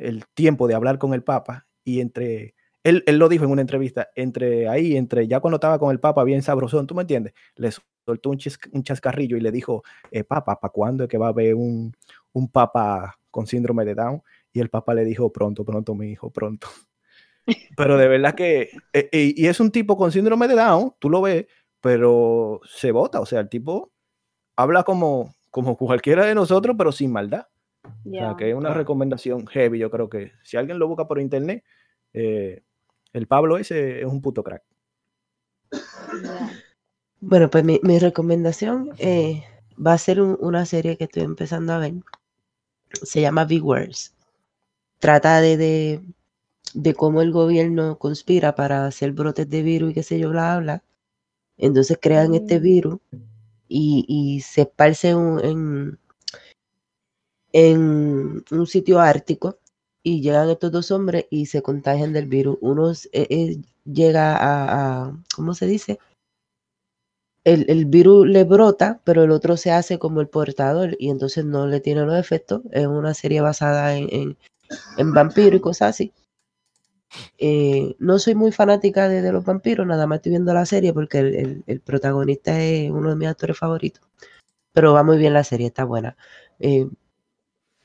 el tiempo de hablar con el Papa y entre, él, él lo dijo en una entrevista, entre ahí, entre ya cuando estaba con el Papa bien sabrosón, ¿tú me entiendes? Le soltó un, chis- un chascarrillo y le dijo, eh, Papa, ¿para cuándo es que va a haber un, un Papa con síndrome de Down? Y el Papa le dijo, pronto, pronto, mi hijo, pronto. Pero de verdad que, eh, eh, y es un tipo con síndrome de Down, tú lo ves, pero se vota, o sea, el tipo habla como, como cualquiera de nosotros, pero sin maldad. O sea, Ya. que es una recomendación heavy, yo creo que si alguien lo busca por internet, eh, el Pablo ese es un puto crack. Bueno, pues mi, mi recomendación eh, va a ser un- una serie que estoy empezando a ver. Se llama Big Words. Trata de, de, de cómo el gobierno conspira para hacer brotes de virus y qué sé yo, bla, bla. Entonces crean este Mm. virus y, y se esparce un- en, en un sitio ártico y llegan estos dos hombres y se contagian del virus. Uno eh, eh, llega a, ¿cómo se dice? El, el virus le brota, pero el otro se hace como el portador y entonces no le tiene los efectos. Es una serie basada en, en, vampiros y cosas así. Eh, no soy muy fanática de, los vampiros, nada más estoy viendo la serie porque el, el- protagonista es uno de mis actores favoritos. Pero va muy bien la serie, está buena.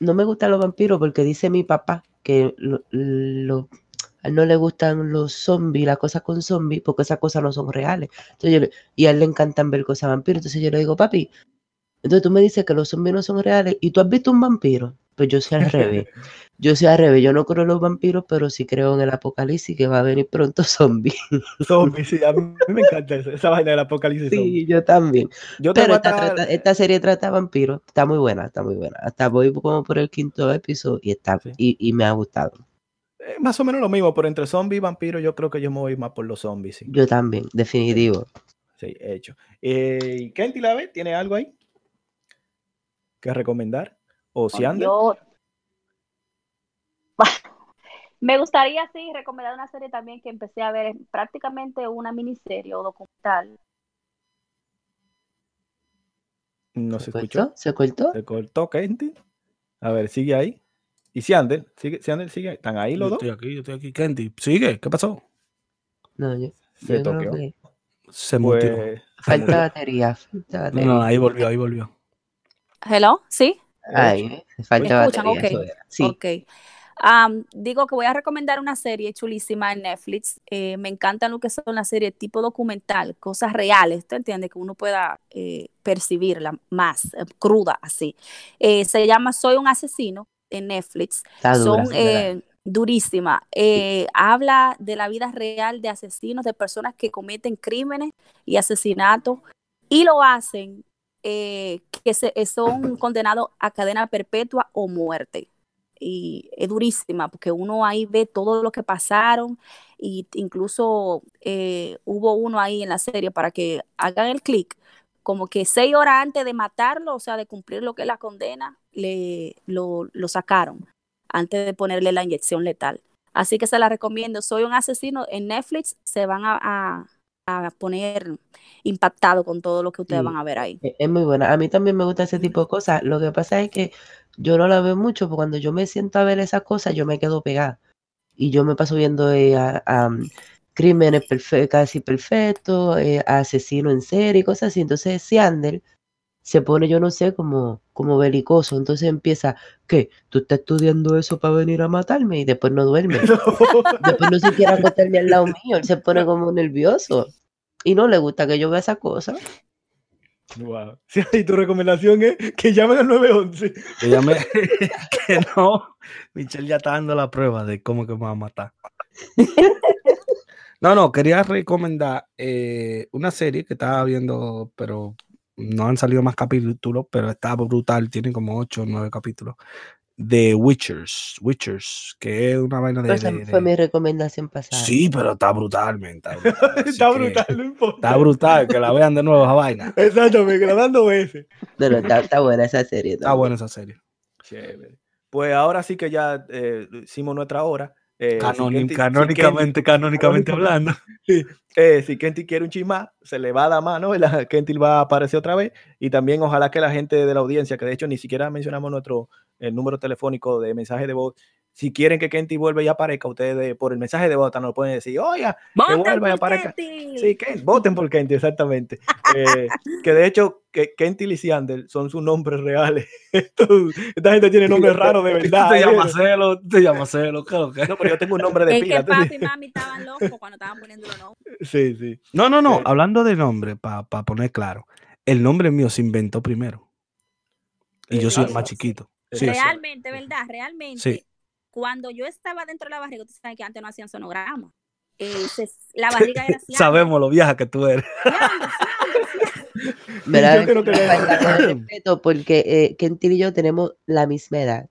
No me gustan los vampiros porque dice mi papá que lo- lo- a él no le gustan los zombies, las cosas con zombies, porque esas cosas no son reales. Entonces yo le- y a él le encantan ver cosas vampiros. Entonces yo le digo, papi, entonces tú me dices que los zombies no son reales y tú has visto un vampiro. Pues yo soy al revés. Yo soy al revés. Yo no creo en los vampiros, pero sí creo en el apocalipsis que va a venir pronto zombie. Zombie, sí, a mí me encanta esa vaina del apocalipsis zombie. Sí, yo también. Yo Pero a esta, estar- trata- esta serie trata vampiros. Está muy buena, está muy buena. Hasta voy como por el quinto episodio y está Sí. y, y me ha gustado. eh, más o menos lo mismo, pero entre zombie y vampiro yo creo que yo me voy más por los zombies, sí. Yo también, definitivo. Sí, hecho. Eh, Kenty la ve, ¿tiene algo ahí que recomendar? O si anda. Yo me gustaría sí recomendar una serie también que empecé a ver, es prácticamente una miniserie o documental. No se ¿Se escuchó. cortó? ¿Se cortó? Se cortó Kenty. A ver, sigue ahí. Y si Ander, sigue, si Ander sigue, ¿están ahí Yo los dos? estoy aquí, yo estoy aquí. Kenty, sigue, ¿qué pasó? No, yo, Se yo toqueó. que Se mutió. Pues, falta batería. Falta No, batería. no, ahí volvió, ahí volvió. Hello, ¿sí? Ay, falta ¿Me escuchan? batería. Ok. eso era. Sí, Ok. Am, digo que voy a recomendar una serie chulísima en Netflix. Eh, me encantan lo que son las series tipo documental, cosas reales, ¿te entiendes? Que uno pueda eh, percibirla más eh, cruda así. Eh, se llama Soy un asesino en Netflix. está dura. Son, durísima. Habla de la vida real de asesinos, de personas que cometen crímenes y asesinatos y lo hacen eh, que se, son condenados a cadena perpetua o muerte. Y es durísima porque uno ahí ve todo lo que pasaron y incluso eh, hubo uno ahí en la serie para que hagan el clic, como que seis horas antes de matarlo, o sea, de cumplir lo que es la condena, le, lo, sacaron antes de ponerle la inyección letal. Así que se la recomiendo. Soy un asesino en Netflix. Se van a, poner impactado con todo lo que ustedes van a ver ahí. E, es muy buena. A mí también me gusta ese tipo de cosas. Lo que pasa es que yo no la veo mucho, porque cuando yo me siento a ver esas cosas, yo me quedo pegada. Y yo me paso viendo eh, a, crímenes casi perfectos, eh, asesinos en serie, cosas así. Entonces, Siander se pone, yo no sé, como, como belicoso. Entonces empieza, ¿qué? ¿Tú estás estudiando eso para venir a matarme? Y después no duerme. después no se quiere acostarme al lado mío. Él se pone como nervioso. Y no le gusta que yo vea esa cosa. Wow. y tu recomendación es que llamen al 911. Que llame, que no. Michelle ya está dando la prueba de cómo que me va a matar. No, no, quería recomendar eh, una serie que estaba viendo, pero no han salido más capítulos, pero está brutal, tiene como 8 o 9 capítulos. De Witchers, Witchers, que es una vaina de. Esa fue mi recomendación pasada. Sí, pero está brutal, Está brutal, está, brutal no importa. Está brutal, que la vean de nuevo esa vaina. Exacto, me grabando veces. Pero está, está, buena esa serie. Está buena esa serie. Chévere. Pues ahora sí que ya eh, hicimos nuestra hora. Eh, canónicamente, canónicamente hablando. Eh, si Kenty quiere un chisma, se le va a dar mano, Kenty va a aparecer otra vez. Y también ojalá que la gente de la audiencia, que de hecho ni siquiera mencionamos nuestro el número telefónico de mensaje de voz, si quieren que Kenty vuelva y aparezca, ustedes por el mensaje de voz nos pueden decir, oiga, que vuelva y aparezca. Sí, que voten por Kenty, exactamente. Eh, que de hecho, que Kenty y Sander son sus nombres reales. esta gente tiene nombres raros de verdad. Te llama Celo, te llama Celo, claro que. No, pero yo tengo un nombre de pila. Es que papi y mami estaban locos cuando estaban poniendo los nombres. Sí, sí. No, no, no, hablando de nombre, para poner claro, el nombre mío se inventó primero. Y yo soy el más chiquito. realmente, ¿verdad? Realmente. Sí cuando yo estaba dentro de la barriga, ustedes saben que antes no hacían sonograma. Eh, la barriga era así. Sabemos lo vieja que tú eres. Verá, yo respeto porque eh, Kentil y yo tenemos la misma edad.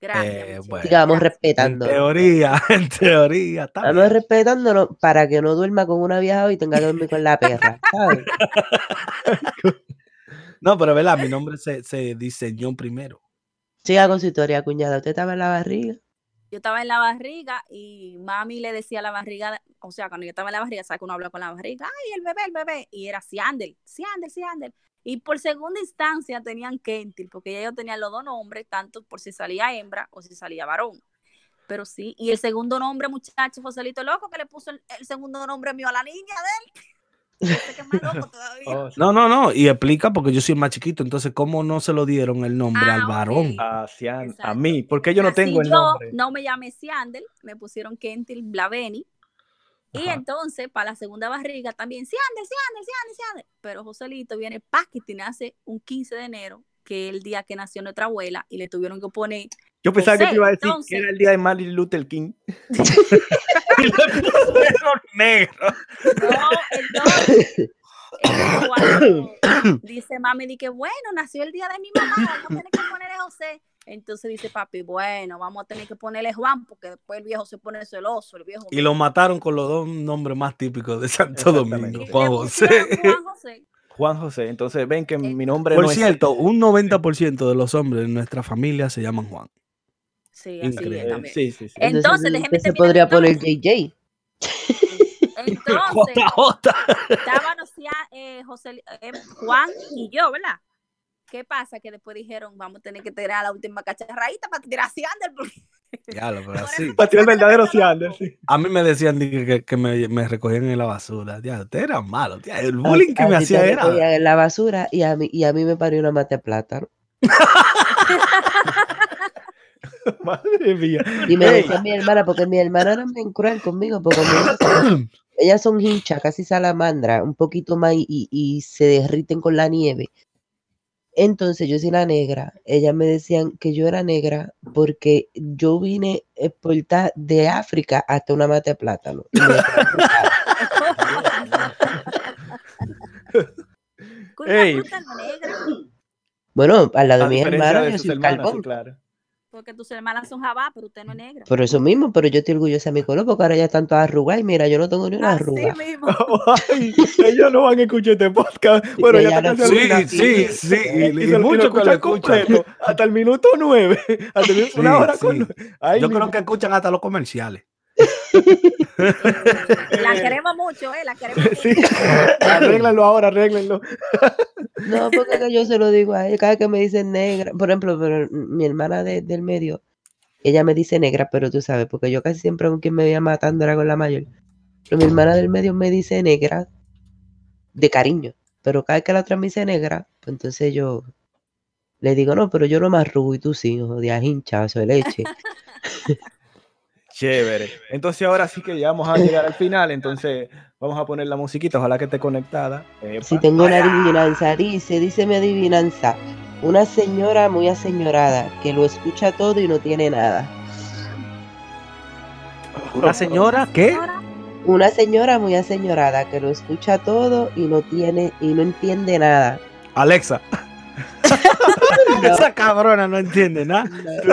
Gracias. Eh, Digamos, respetando. En teoría, en teoría. Estamos respetándolo para que no duerma con una vieja y tenga que dormir con la perra, ¿sabes? no, pero verdad, mi nombre se, se diseñó primero. Siga con su historia, cuñada. ¿Usted estaba en la barriga? Yo estaba en la barriga y mami le decía la barriga, o sea, cuando yo estaba en la barriga, ¿sabes que uno habla con la barriga? ¡Ay, el bebé, el bebé! Y era Siandel, Siandel, Siandel. Y por segunda instancia tenían Kentil, porque ellos tenían los dos nombres, tanto por si salía hembra o si salía varón. Pero sí, y el segundo nombre, muchacho, Joselito Loco, que le puso el, el segundo nombre mío a la niña de él. Oh, no, no, no, y explica porque yo soy más chiquito, entonces ¿cómo no se lo dieron el nombre al ah, varón? A, a mí, porque yo no tengo el nombre. no me llamé Siandel, me pusieron Kentil Blaveni. Y entonces, para la segunda barriga también, Siandel, Siandel, Siandel, Siandel. Pero Joselito viene y nace un 15 de enero, que es el día que nació nuestra abuela, y le tuvieron que poner yo pensaba que te iba a decir que era el día de Martin Luther King. y le pusieron negro. No, entonces, dice mami, di que bueno, nació el día de mi mamá, vamos a tener que ponerle José. Entonces dice papi, bueno, vamos a tener que ponerle Juan, porque después el viejo se pone celoso. El viejo y lo mataron con los dos nombres más típicos de Santo Domingo, Juan José. Juan José. Juan José. Entonces ven que mi nombre Por cierto, un 90% de los hombres en nuestra familia se llaman Juan. Sí, así es también. Sí, sí, sí. Entonces, déjeme se podría poner JJ. Entonces, estábamos ya eh, José, eh, Juan y yo, ¿verdad? ¿Qué pasa? Que después dijeron, vamos a tener que tirar la última cacharraíta para tirar a Siander. Ya, lo, pero así. Para tirar el verdadero Siander, sí. A mí me decían que, que me, me, recogían en la basura. Ya, ustedes eran malos. el bullying que me hacía era. en la basura y a mí, y a mí me parió una mate plátano. Madre mía. Y me decía mi hermana, porque mi hermana era bien cruel conmigo, porque ellas son hinchas, casi salamandra, un poquito más y, y, se derriten con la nieve. Entonces yo soy la negra. Ellas me decían que yo era negra porque yo vine exportada de África hasta una mata de plátano. Ey. Bueno, al lado A de mis hermanos, de yo soy hermanas, sí, claro. Porque tus hermanas son jabá, pero usted no es negra. Por eso mismo, pero yo estoy orgullosa de mi color porque ahora ya están todas arrugadas y mira, yo no tengo ni una Así arruga. mismo. Ay, ellos no van a escuchar este podcast. Bueno, ya ya está lo casi al Sí, sí, sí. Y, Y mucho que lo escuchan escuchan. completo, hasta el minuto nueve. Hasta el minuto- una hora sí. con Ay, Yo mi- creo que escuchan hasta los comerciales. La queremos mucho, ¿eh? La queremos mucho. Sí. arréglenlo ahora, arréglenlo. No, porque que yo se lo digo a ella, cada vez que me dicen negra, por ejemplo, pero mi hermana de- del medio, ella me dice negra, pero tú sabes, porque yo casi siempre con quien me veía matando era con la mayor. Pero mi hermana del medio me dice negra de cariño, pero cada vez que la otra me dice negra, pues entonces yo le digo, no, pero yo no me arrugo y tú sí, hijo de hinchazo de leche. Chévere. Entonces ahora sí que ya vamos a llegar al final. Entonces vamos a poner la musiquita. Ojalá que esté conectada. Epa. Si tengo una adivinanza, dice, dice mi adivinanza, una señora muy aseñorada que lo escucha todo y no tiene nada. Una señora, ¿qué? Una señora muy aseñorada que lo escucha todo y no tiene y no entiende nada. Alexa. No. Esa cabrona no entiende nada.